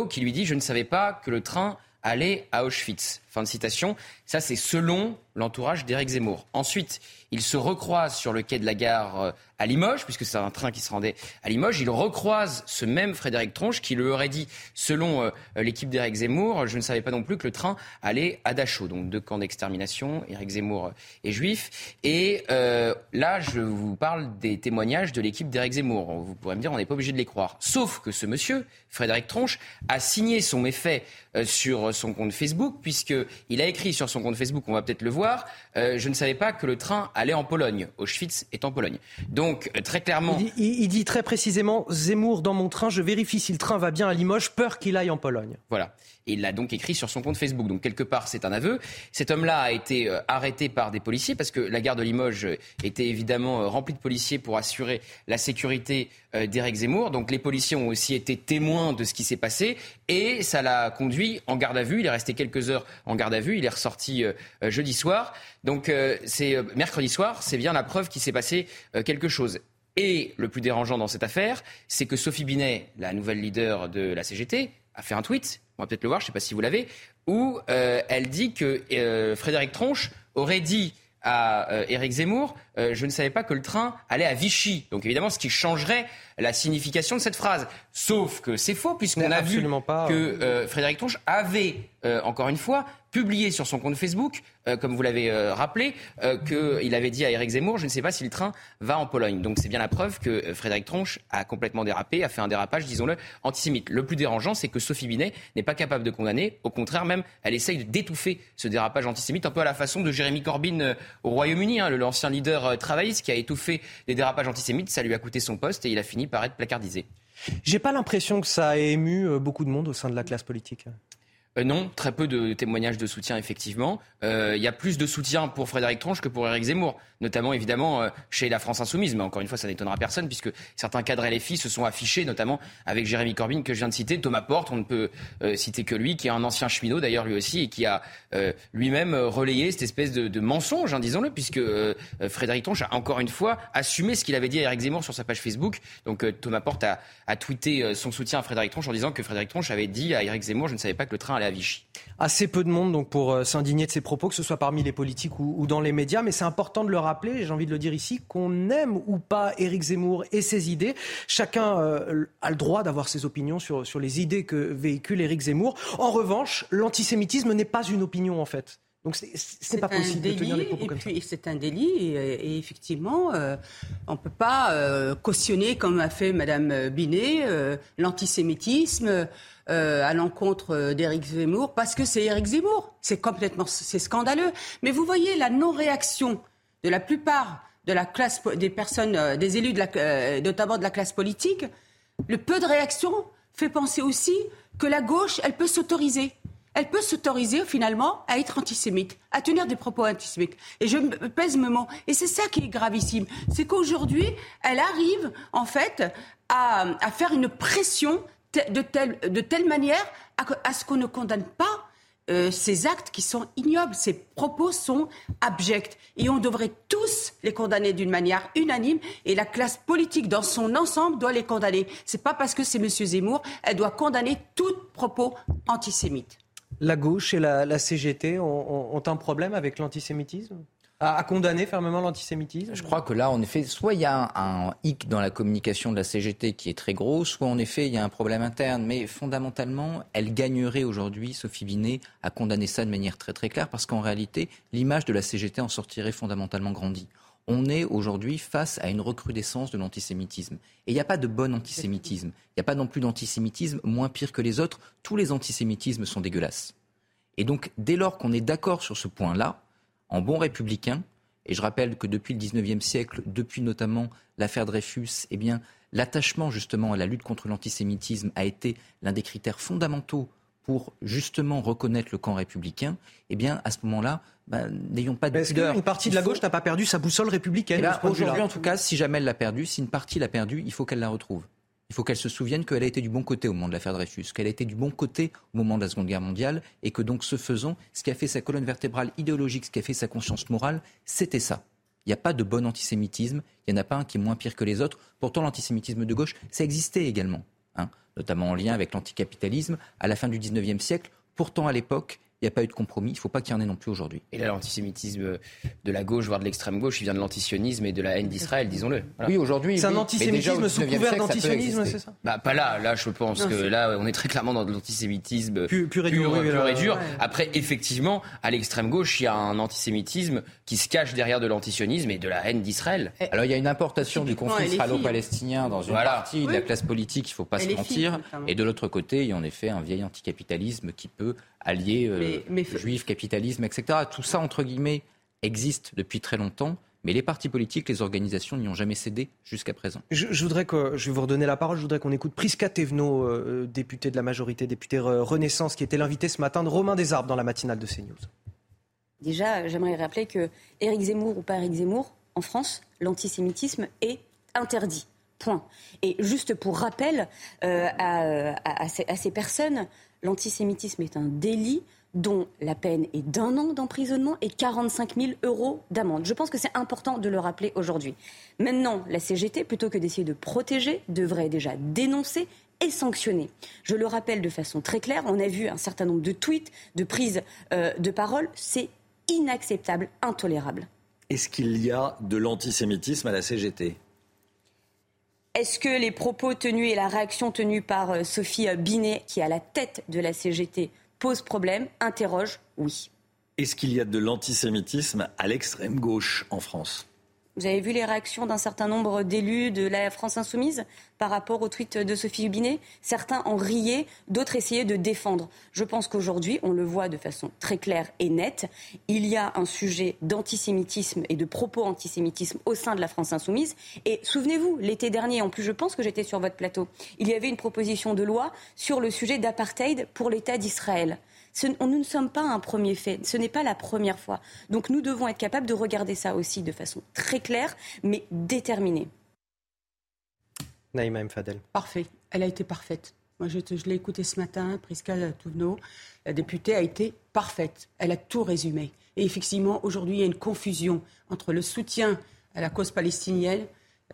qui lui dit je ne savais pas que le train allait à Auschwitz. De citation. Ça, c'est selon l'entourage d'Éric Zemmour. Ensuite, il se recroise sur le quai de la gare euh, à Limoges, puisque c'est un train qui se rendait à Limoges. Il recroise ce même Frédéric Tronche qui lui aurait dit, selon euh, l'équipe d'Éric Zemmour, je ne savais pas non plus que le train allait à Dachau, donc deux camps d'extermination. Éric Zemmour est juif. Et euh, là, je vous parle des témoignages de l'équipe d'Éric Zemmour. Vous pourrez me dire, on n'est pas obligé de les croire. Sauf que ce monsieur, Frédéric Tronche, a signé son méfait sur son compte Facebook, puisqu'il a écrit sur son compte Facebook, on va peut-être le voir, je ne savais pas que le train allait en Pologne. Auschwitz est en Pologne. Donc, euh, très clairement. Il dit, très précisément Zemmour dans mon train, je vérifie si le train va bien à Limoges, peur qu'il aille en Pologne. Voilà. Il l'a donc écrit sur son compte Facebook. Donc, quelque part, c'est un aveu. Cet homme-là a été euh, arrêté par des policiers parce que la gare de Limoges était évidemment euh, remplie de policiers pour assurer la sécurité d'Éric Zemmour. Donc, les policiers ont aussi été témoins de ce qui s'est passé et ça l'a conduit en garde à vue. Il est resté quelques heures en garde à vue. Il est ressorti jeudi soir. Donc, c'est mercredi soir, c'est bien la preuve qu'il s'est passé euh, quelque chose. Et le plus dérangeant dans cette affaire, c'est que Sophie Binet, la nouvelle leader de la CGT, a fait un tweet, on va peut-être le voir, je ne sais pas si vous l'avez, où euh, elle dit que euh, Frédéric Tronche aurait dit à Éric Zemmour, je ne savais pas que le train allait à Vichy. Donc évidemment, ce qui changerait la signification de cette phrase. Sauf que c'est faux, puisqu'on a vu que Frédéric Tronche avait, encore une fois, publié sur son compte Facebook, euh, comme vous l'avez euh, rappelé, euh, qu'il avait dit à Éric Zemmour, je ne sais pas si le train va en Pologne. Donc c'est bien la preuve que Frédéric Tronche a complètement dérapé, a fait un dérapage, disons-le, antisémite. Le plus dérangeant, c'est que Sophie Binet n'est pas capable de condamner. Au contraire, même, elle essaye d'étouffer ce dérapage antisémite, un peu à la façon de Jérémy Corbyn au Royaume-Uni, hein, l'ancien leader travailliste qui a étouffé des dérapages antisémites. Ça lui a coûté son poste et il a fini par être placardisé. J'ai pas l'impression que ça a ému beaucoup de monde au sein de la classe politique. Euh, non, très peu de témoignages de soutien, effectivement. Euh, il y a plus de soutien pour Frédéric Tronche que pour Éric Zemmour, notamment évidemment euh, chez la France Insoumise. Mais encore une fois, ça n'étonnera personne puisque certains cadres LFI se sont affichés, notamment avec Jérémy Corbyn que je viens de citer, Thomas Porte, on ne peut citer que lui, qui est un ancien cheminot d'ailleurs lui aussi et qui a lui-même relayé cette espèce de, mensonge, hein, disons-le, puisque Frédéric Tronche a encore une fois assumé ce qu'il avait dit à Éric Zemmour sur sa page Facebook. Donc Thomas Porte a, tweeté son soutien à Frédéric Tronche en disant que Frédéric Tronche avait dit à Éric Zemmour, je ne savais pas que le train allait à Vichy. Assez peu de monde donc pour euh, s'indigner de ces propos, que ce soit parmi les politiques ou, dans les médias, mais c'est important de le rappeler, j'ai envie de le dire ici, qu'on aime ou pas Éric Zemmour et ses idées. Chacun euh, a le droit d'avoir ses opinions sur, sur les idées que véhicule Éric Zemmour. En revanche, l'antisémitisme n'est pas une opinion en fait. Donc c'est pas possible de tenir des propos comme ça. C'est un délit et, effectivement, euh, on ne peut pas cautionner, comme a fait Madame Binet, l'antisémitisme. Euh, à l'encontre euh, d'Éric Zemmour parce que c'est Éric Zemmour. C'est complètement, c'est scandaleux. Mais vous voyez la non-réaction de la plupart de la classe, des personnes, euh, des élus, notamment de la classe politique. Le peu de réaction fait penser aussi que la gauche, elle peut s'autoriser. Elle peut s'autoriser finalement à être antisémite, à tenir des propos antisémites. Et je pèse mes mots. Et c'est ça qui est gravissime. C'est qu'aujourd'hui, elle arrive en fait à faire une pression de telle, de telle manière à, ce qu'on ne condamne pas euh, ces actes qui sont ignobles, ces propos sont abjects. Et on devrait tous les condamner d'une manière unanime et la classe politique dans son ensemble doit les condamner. C'est pas parce que c'est M. Zemmour, elle doit condamner tout propos antisémite. La gauche et la, CGT ont un problème avec l'antisémitisme? À, condamner fermement l'antisémitisme Je crois que là, en effet, soit il y a un, hic dans la communication de la CGT qui est très gros, soit en effet, il y a un problème interne. Mais fondamentalement, elle gagnerait aujourd'hui, Sophie Binet, à condamner ça de manière très très claire, parce qu'en réalité, l'image de la CGT en sortirait fondamentalement grandie on est aujourd'hui face à une recrudescence de l'antisémitisme. Et il n'y a pas de bon antisémitisme. Il n'y a pas non plus d'antisémitisme moins pire que les autres. Tous les antisémitismes sont dégueulasses. Et donc, dès lors qu'on est d'accord sur ce point-là, en bon républicain. Et je rappelle que depuis le XIXe siècle, depuis notamment l'affaire Dreyfus, eh bien, l'attachement justement à la lutte contre l'antisémitisme a été l'un des critères fondamentaux pour justement reconnaître le camp républicain, eh bien, à ce moment-là, bah, n'ayons pas de pudeur. Une partie de la gauche n'a pas perdu sa boussole républicaine. Eh aujourd'hui, en tout cas, si jamais elle l'a perdue, si une partie l'a perdue, il faut qu'elle la retrouve. Il faut qu'elle se souvienne qu'elle a été du bon côté au moment de l'affaire Dreyfus, qu'elle a été du bon côté au moment de la Seconde Guerre mondiale, et que donc, ce faisant, ce qui a fait sa colonne vertébrale idéologique, ce qui a fait sa conscience morale, c'était ça. Il n'y a pas de bon antisémitisme, il n'y en a pas un qui est moins pire que les autres. Pourtant, l'antisémitisme de gauche, ça existait également, hein, notamment en lien avec l'anticapitalisme à la fin du XIXe siècle. Pourtant, à l'époque, il n'y a pas eu de compromis. Il ne faut pas qu'il y en ait non plus aujourd'hui. Et là, l'antisémitisme de la gauche, voire de l'extrême gauche, il vient de l'antisionisme et de la haine d'Israël, disons-le. Oui, aujourd'hui. C'est un antisémitisme sous couvert d'antisionisme, c'est ça bah, Pas là. Là, je pense que là, on est très clairement dans de l'antisémitisme pur, et dur. et dur. Après, effectivement, à l'extrême gauche, il y a un antisémitisme qui se cache derrière de l'antisionisme et de la haine d'Israël. Alors, il y a une importation du conflit israélo-palestinien dans une partie de la classe politique, il ne faut pas se mentir. Et de l'autre côté, il y a en effet un vieil anticapitalisme qui peut allier euh, juifs, capitalisme, etc. Tout ça, entre guillemets, existe depuis très longtemps. Mais les partis politiques, les organisations n'y ont jamais cédé jusqu'à présent. Je, voudrais que je vais vous redonner la parole. Je voudrais qu'on écoute Prisca Thévenot, euh, député de la majorité, député Renaissance, qui était l'invité ce matin de Romain Desarbes dans la matinale de CNews. Déjà, j'aimerais rappeler que Éric Zemmour ou pas Éric Zemmour, en France, l'antisémitisme est interdit. Point. Et juste pour rappel euh, à, ces, personnes, L'antisémitisme est un délit dont la peine est d'un an d'emprisonnement et 45 000 euros d'amende. Je pense que c'est important de le rappeler aujourd'hui. Maintenant, la CGT, plutôt que d'essayer de protéger, devrait déjà dénoncer et sanctionner. Je le rappelle de façon très claire, on a vu un certain nombre de tweets, de prises euh, de parole, c'est inacceptable, intolérable. Est-ce qu'il y a de l'antisémitisme à la CGT est-ce que les propos tenus et la réaction tenue par euh, Sophie Binet, qui est à la tête de la CGT, posent problème Interroge, oui. Est-ce qu'il y a de l'antisémitisme à l'extrême gauche en France? Vous avez vu les réactions d'un certain nombre d'élus de la France insoumise par rapport au tweet de Sophie Hubinet? Certains en riaient, d'autres essayaient de défendre. Je pense qu'aujourd'hui, on le voit de façon très claire et nette, il y a un sujet d'antisémitisme et de propos antisémitisme au sein de la France insoumise. Et souvenez-vous, l'été dernier, en plus je pense que j'étais sur votre plateau, il y avait une proposition de loi sur le sujet d'apartheid pour l'État d'Israël nous ne sommes pas un premier fait. Ce n'est pas la première fois. Donc nous devons être capables de regarder ça aussi de façon très claire, mais déterminée. Naïma Mfadel. Parfait. Elle a été parfaite. Moi, je, l'ai écoutée ce matin, Prisca Touvenot, la députée a été parfaite. Elle a tout résumé. Et effectivement, aujourd'hui, il y a une confusion entre le soutien à la cause palestinienne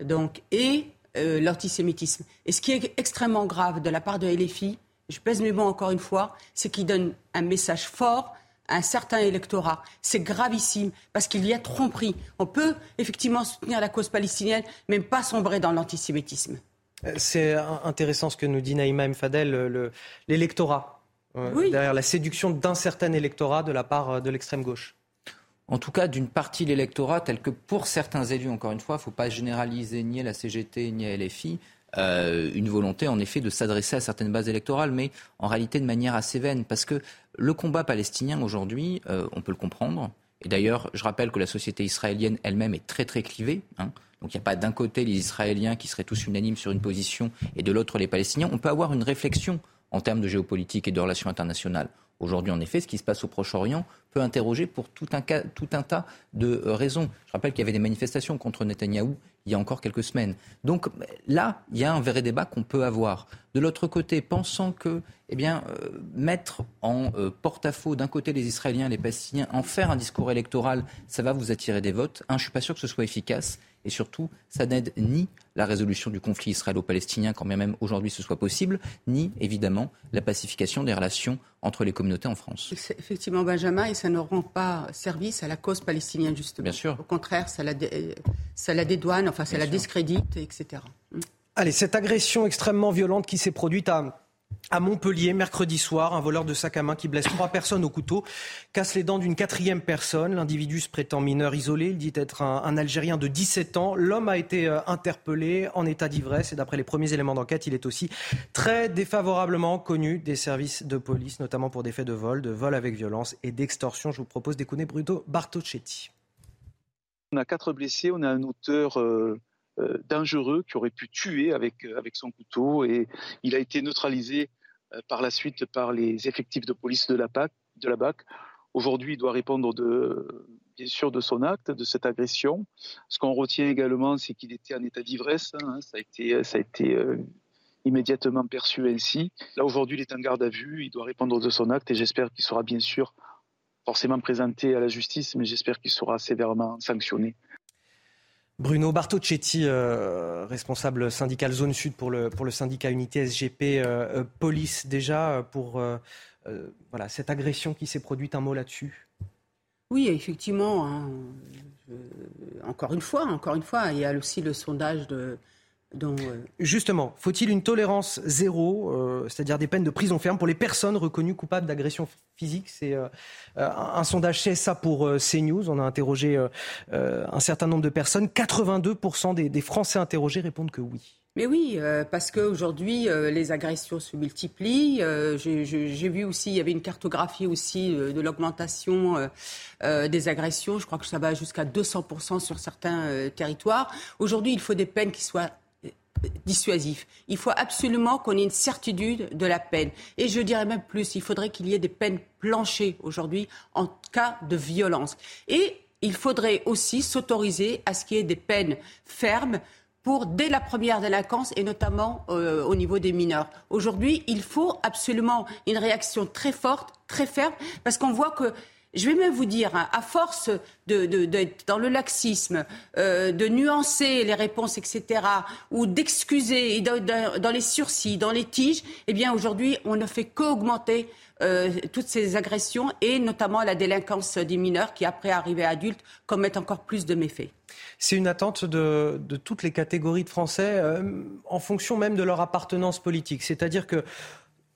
donc, et euh, l'antisémitisme. Et ce qui est extrêmement grave de la part de LFI, je pèse mes mots encore une fois, c'est qu'il donne un message fort à un certain électorat. C'est gravissime parce qu'il y a tromperie. On peut effectivement soutenir la cause palestinienne, mais pas sombrer dans l'antisémitisme. Euh, c'est intéressant ce que nous dit Naïma Mfadel, l'électorat, euh, derrière la séduction d'un certain électorat de la part euh, de l'extrême gauche. En tout cas, d'une partie de l'électorat, tel que pour certains élus, encore une fois, il ne faut pas généraliser ni à la CGT ni à LFI, euh, une volonté en effet de s'adresser à certaines bases électorales, mais en réalité de manière assez vaine, parce que le combat palestinien aujourd'hui, euh, on peut le comprendre. Et d'ailleurs, je rappelle que la société israélienne elle-même est très très clivée. Hein. Donc il n'y a pas d'un côté les Israéliens qui seraient tous unanimes sur une position et de l'autre les Palestiniens. On peut avoir une réflexion en termes de géopolitique et de relations internationales. Aujourd'hui, en effet, ce qui se passe au Proche-Orient peut interroger pour tout un, tas de euh, raisons. Je rappelle qu'il y avait des manifestations contre Netanyahou il y a encore quelques semaines. Donc là, il y a un vrai débat qu'on peut avoir. De l'autre côté, pensant que eh euh, mettre en euh, porte-à-faux d'un côté les Israéliens et les Palestiniens, en faire un discours électoral, ça va vous attirer des votes. Je suis pas sûr que ce soit efficace. Et surtout, ça n'aide ni la résolution du conflit israélo-palestinien, quand bien même aujourd'hui ce soit possible, ni évidemment la pacification des relations entre les communautés en France. Effectivement, Benjamin, et ça ne rend pas service à la cause palestinienne, justement. Bien sûr. Au contraire, ça la, ça la dédouane, enfin, ça la discrédite, etc. Allez, cette agression extrêmement violente qui s'est produite à à Montpellier, mercredi soir, un voleur de sac à main qui blesse trois personnes au couteau casse les dents d'une quatrième personne. L'individu se prétend mineur isolé. Il dit être un, Algérien de 17 ans. L'homme a été euh, interpellé en état d'ivresse et d'après les premiers éléments d'enquête, il est aussi très défavorablement connu des services de police, notamment pour des faits de vol, de vol avec violence et d'extorsion. Je vous propose d'écouter Bruto Bartocchetti. On a quatre blessés, on a un auteur. Euh, euh, dangereux qui aurait pu tuer avec, euh, avec son couteau et il a été neutralisé euh, par la suite par les effectifs de police de la, PAC, de la BAC. Aujourd'hui, il doit répondre bien sûr de son acte, de cette agression. Ce qu'on retient également, c'est qu'il était en état d'ivresse. Hein, ça a été, ça a été immédiatement perçu ainsi. Là, aujourd'hui, il est en garde à vue. Il doit répondre de son acte et j'espère qu'il sera bien sûr forcément présenté à la justice, mais j'espère qu'il sera sévèrement sanctionné. Bruno Bartocchetti, euh, responsable syndical Zone Sud pour le, syndicat Unité SGP euh, euh, Police, déjà pour voilà, cette agression qui s'est produite, un mot là-dessus? Oui, effectivement. Hein, encore une fois, encore une fois, il y a aussi le sondage de euh, Justement, faut-il une tolérance zéro, euh, c'est-à-dire des peines de prison ferme pour les personnes reconnues coupables d'agression physique C'est euh, un, sondage CSA pour CNews. On a interrogé un certain nombre de personnes. 82% des, Français interrogés répondent que oui. Mais oui, parce qu'aujourd'hui, les agressions se multiplient. J'ai vu aussi, il y avait une cartographie aussi de l'augmentation des agressions. Je crois que ça va jusqu'à 200% sur certains territoires. Aujourd'hui, il faut des peines qui soient dissuasif. Il faut absolument qu'on ait une certitude de la peine. Et je dirais même plus, il faudrait qu'il y ait des peines planchées aujourd'hui en cas de violence. Et il faudrait aussi s'autoriser à ce qu'il y ait des peines fermes pour dès la première délinquance et notamment euh, au niveau des mineurs. Aujourd'hui, il faut absolument une réaction très forte, très ferme, parce qu'on voit que je vais même vous dire, hein, à force d'être dans le laxisme, euh, de nuancer les réponses, etc., ou d'excuser dans, les sursis, dans les tiges, eh bien aujourd'hui, on ne fait qu'augmenter euh, toutes ces agressions et notamment la délinquance des mineurs qui, après arriver adultes, commettent encore plus de méfaits. C'est une attente de, toutes les catégories de Français euh, en fonction même de leur appartenance politique. C'est-à-dire que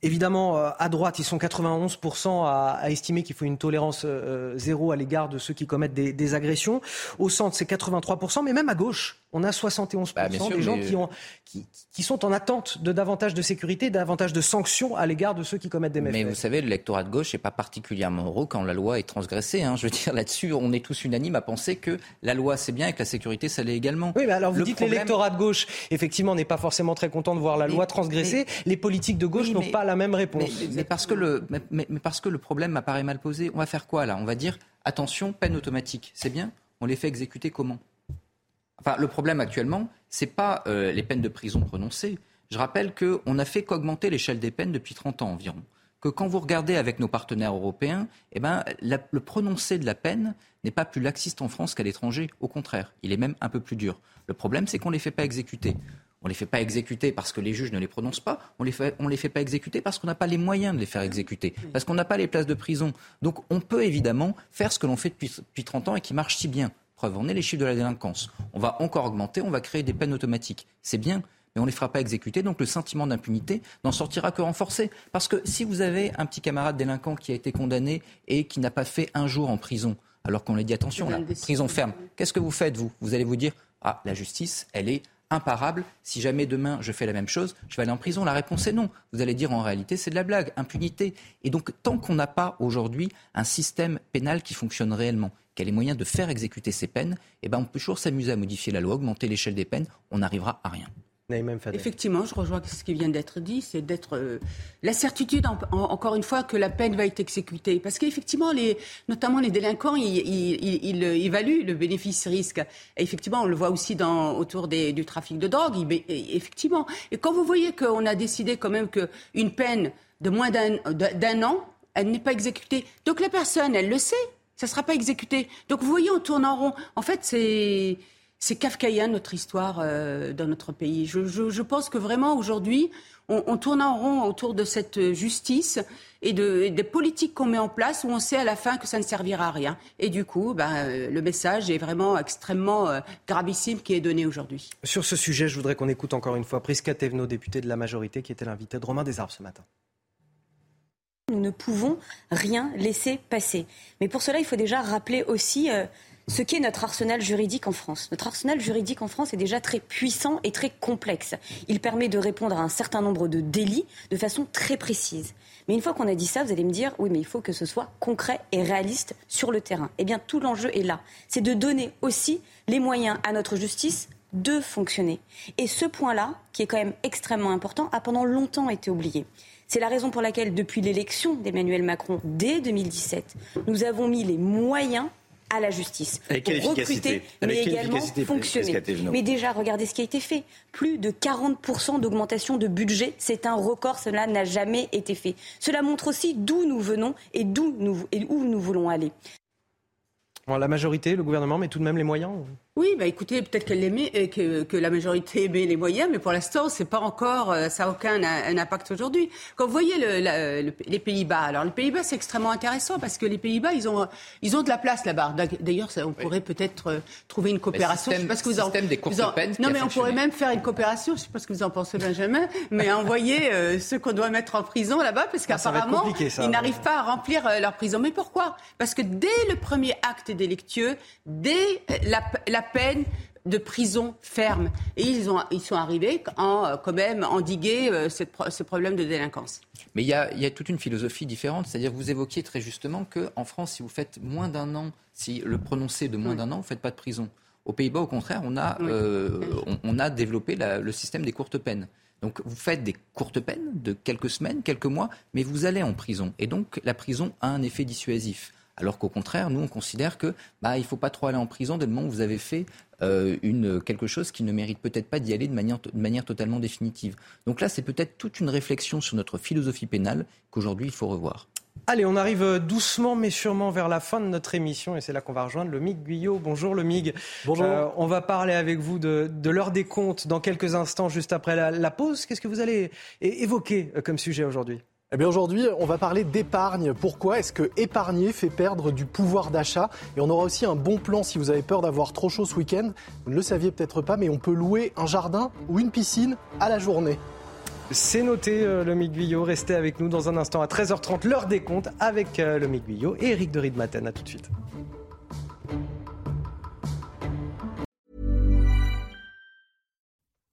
Évidemment, euh, à droite, ils sont 91% à, estimer qu'il faut une tolérance euh, zéro à l'égard de ceux qui commettent des, agressions. Au centre, c'est 83%, mais même à gauche, on a 71% bah, des gens qui, ont, qui, sont en attente de davantage de sécurité, davantage de sanctions à l'égard de ceux qui commettent des méfaits. Mais vous savez, l'électorat de gauche n'est pas particulièrement heureux quand la loi est transgressée. Hein. Je veux dire, là-dessus, on est tous unanimes à penser que la loi, c'est bien et que la sécurité, ça l'est également. Oui, mais alors vous dites que l'électorat de gauche, effectivement, n'est pas forcément très content de voir la loi transgressée. Les politiques de gauche n'ont pas la même réponse. Mais, parce que le, mais, parce que le problème m'apparaît mal posé, on va faire quoi là? On va dire attention, peine automatique. C'est bien? On les fait exécuter comment? Enfin, le problème actuellement, ce n'est pas euh, les peines de prison prononcées. Je rappelle qu'on n'a fait qu'augmenter l'échelle des peines depuis 30 ans environ. Que quand vous regardez avec nos partenaires européens, eh ben, le prononcé de la peine n'est pas plus laxiste en France qu'à l'étranger. Au contraire, il est même un peu plus dur. Le problème, c'est qu'on ne les fait pas exécuter. On ne les fait pas exécuter parce que les juges ne les prononcent pas. On ne les, les fait pas exécuter parce qu'on n'a pas les moyens de les faire exécuter. Parce qu'on n'a pas les places de prison. Donc on peut évidemment faire ce que l'on fait depuis, depuis 30 ans et qui marche si bien. Preuve, on est les chiffres de la délinquance. On va encore augmenter, on va créer des peines automatiques. C'est bien, mais on ne les fera pas exécuter. Donc le sentiment d'impunité n'en sortira que renforcé. Parce que si vous avez un petit camarade délinquant qui a été condamné et qui n'a pas fait un jour en prison, alors qu'on lui dit attention, la prison ferme, qu'est-ce que vous faites, vous? Vous allez vous dire, ah, la justice, elle est imparable. Si jamais demain je fais la même chose, je vais aller en prison. La réponse est non. Vous allez dire en réalité c'est de la blague, impunité. Et donc tant qu'on n'a pas aujourd'hui un système pénal qui fonctionne réellement, qui a les moyens de faire exécuter ces peines, eh ben on peut toujours s'amuser à modifier la loi, augmenter l'échelle des peines, on n'arrivera à rien. Effectivement, je rejoins ce qui vient d'être dit, c'est d'être euh, la certitude, encore une fois, que la peine va être exécutée. Parce qu'effectivement, les, notamment les délinquants, ils, ils, évaluent le bénéfice-risque. Et effectivement, on le voit aussi dans, autour des, du trafic de drogue. effectivement. Et quand vous voyez qu'on a décidé quand même qu'une peine de moins d'un an, elle n'est pas exécutée. Donc la personne, elle le sait, ça ne sera pas exécuté. Donc vous voyez, on tourne en rond. En fait, c'est kafkaïen notre histoire euh, dans notre pays. Je, pense que vraiment aujourd'hui, on, tourne en rond autour de cette justice et, des politiques qu'on met en place où on sait à la fin que ça ne servira à rien. Et du coup, ben, euh, le message est vraiment extrêmement euh, gravissime qui est donné aujourd'hui. Sur ce sujet, je voudrais qu'on écoute encore une fois Prisca Tevno, députée de la majorité, qui était l'invité de Romain Desarbes ce matin. Nous ne pouvons rien laisser passer. Mais pour cela, il faut déjà rappeler aussi ce qu'est notre arsenal juridique en France. Notre arsenal juridique en France est déjà très puissant et très complexe. Il permet de répondre à un certain nombre de délits de façon très précise. Mais une fois qu'on a dit ça, vous allez me dire, oui, mais il faut que ce soit concret et réaliste sur le terrain. Eh bien, tout l'enjeu est là. C'est de donner aussi les moyens à notre justice de fonctionner. Et ce point-là, qui est quand même extrêmement important, a pendant longtemps été oublié. C'est la raison pour laquelle, depuis l'élection d'Emmanuel Macron dès 2017, nous avons mis les moyens à la justice. Avec pour recruter, mais également fonctionner. Mais déjà, regardez ce qui a été fait. Plus de 40% d'augmentation de budget, c'est un record, cela n'a jamais été fait. Cela montre aussi d'où nous venons et, d'où nous, et où nous voulons aller. La majorité, le gouvernement met tout de même les moyens Oui, bah écoutez, peut-être qu'elle aimait, euh, que, que la majorité aimait les moyens, mais pour l'instant, c'est pas encore, euh, ça n'a aucun un impact aujourd'hui. Quand vous voyez le, les Pays-Bas, alors les Pays-Bas, c'est extrêmement intéressant parce que les Pays-Bas, ils ont, ils ont de la place là-bas. D'ailleurs, on pourrait peut-être euh, trouver une coopération. Système, je sais pas ce que vous en, des courtes peines Non, mais on pourrait même faire une coopération. Je sais pas ce que vous en pensez, Benjamin, mais envoyer ceux qu'on doit mettre en prison là-bas, parce ah, qu'apparemment, ils n'arrivent pas à remplir leur prison. Mais pourquoi? Parce que dès le premier acte délictueux, dès la, la peine de prison ferme. Et ils, ont, ils sont arrivés en euh, quand même endiguer euh, ce problème de délinquance. Mais il y, a, il y a toute une philosophie différente. C'est-à-dire, vous évoquiez très justement qu'en France, si vous faites moins d'un an, si le prononcé de moins d'un an, vous ne faites pas de prison. Aux Pays-Bas, au contraire, on a, euh, on, a développé le système des courtes peines. Donc vous faites des courtes peines de quelques semaines, quelques mois, mais vous allez en prison. Et donc la prison a un effet dissuasif. Alors qu'au contraire, nous, on considère que bah, il ne faut pas trop aller en prison dès le moment où vous avez fait euh, une, quelque chose qui ne mérite peut-être pas d'y aller de manière, de manière totalement définitive. Donc là, c'est peut-être toute une réflexion sur notre philosophie pénale qu'aujourd'hui, il faut revoir. Allez, on arrive euh, doucement mais sûrement vers la fin de notre émission et c'est là qu'on va rejoindre le MIG Guyot. Bonjour le MIG. Bonjour. Euh, on va parler avec vous de, de l'heure des comptes dans quelques instants, juste après la, la pause. Qu'est-ce que vous allez évoquer comme sujet aujourd'hui? Eh aujourd'hui, on va parler d'épargne. Pourquoi est-ce que épargner fait perdre du pouvoir d'achat? Et on aura aussi un bon plan si vous avez peur d'avoir trop chaud ce week-end. Vous ne le saviez peut-être pas, mais on peut louer un jardin ou une piscine à la journée. C'est noté, euh, le Miguillot. Restez avec nous dans un instant à 13h30, l'heure des comptes avec euh, le Miguillot et Eric de Ridmaten. A tout de suite.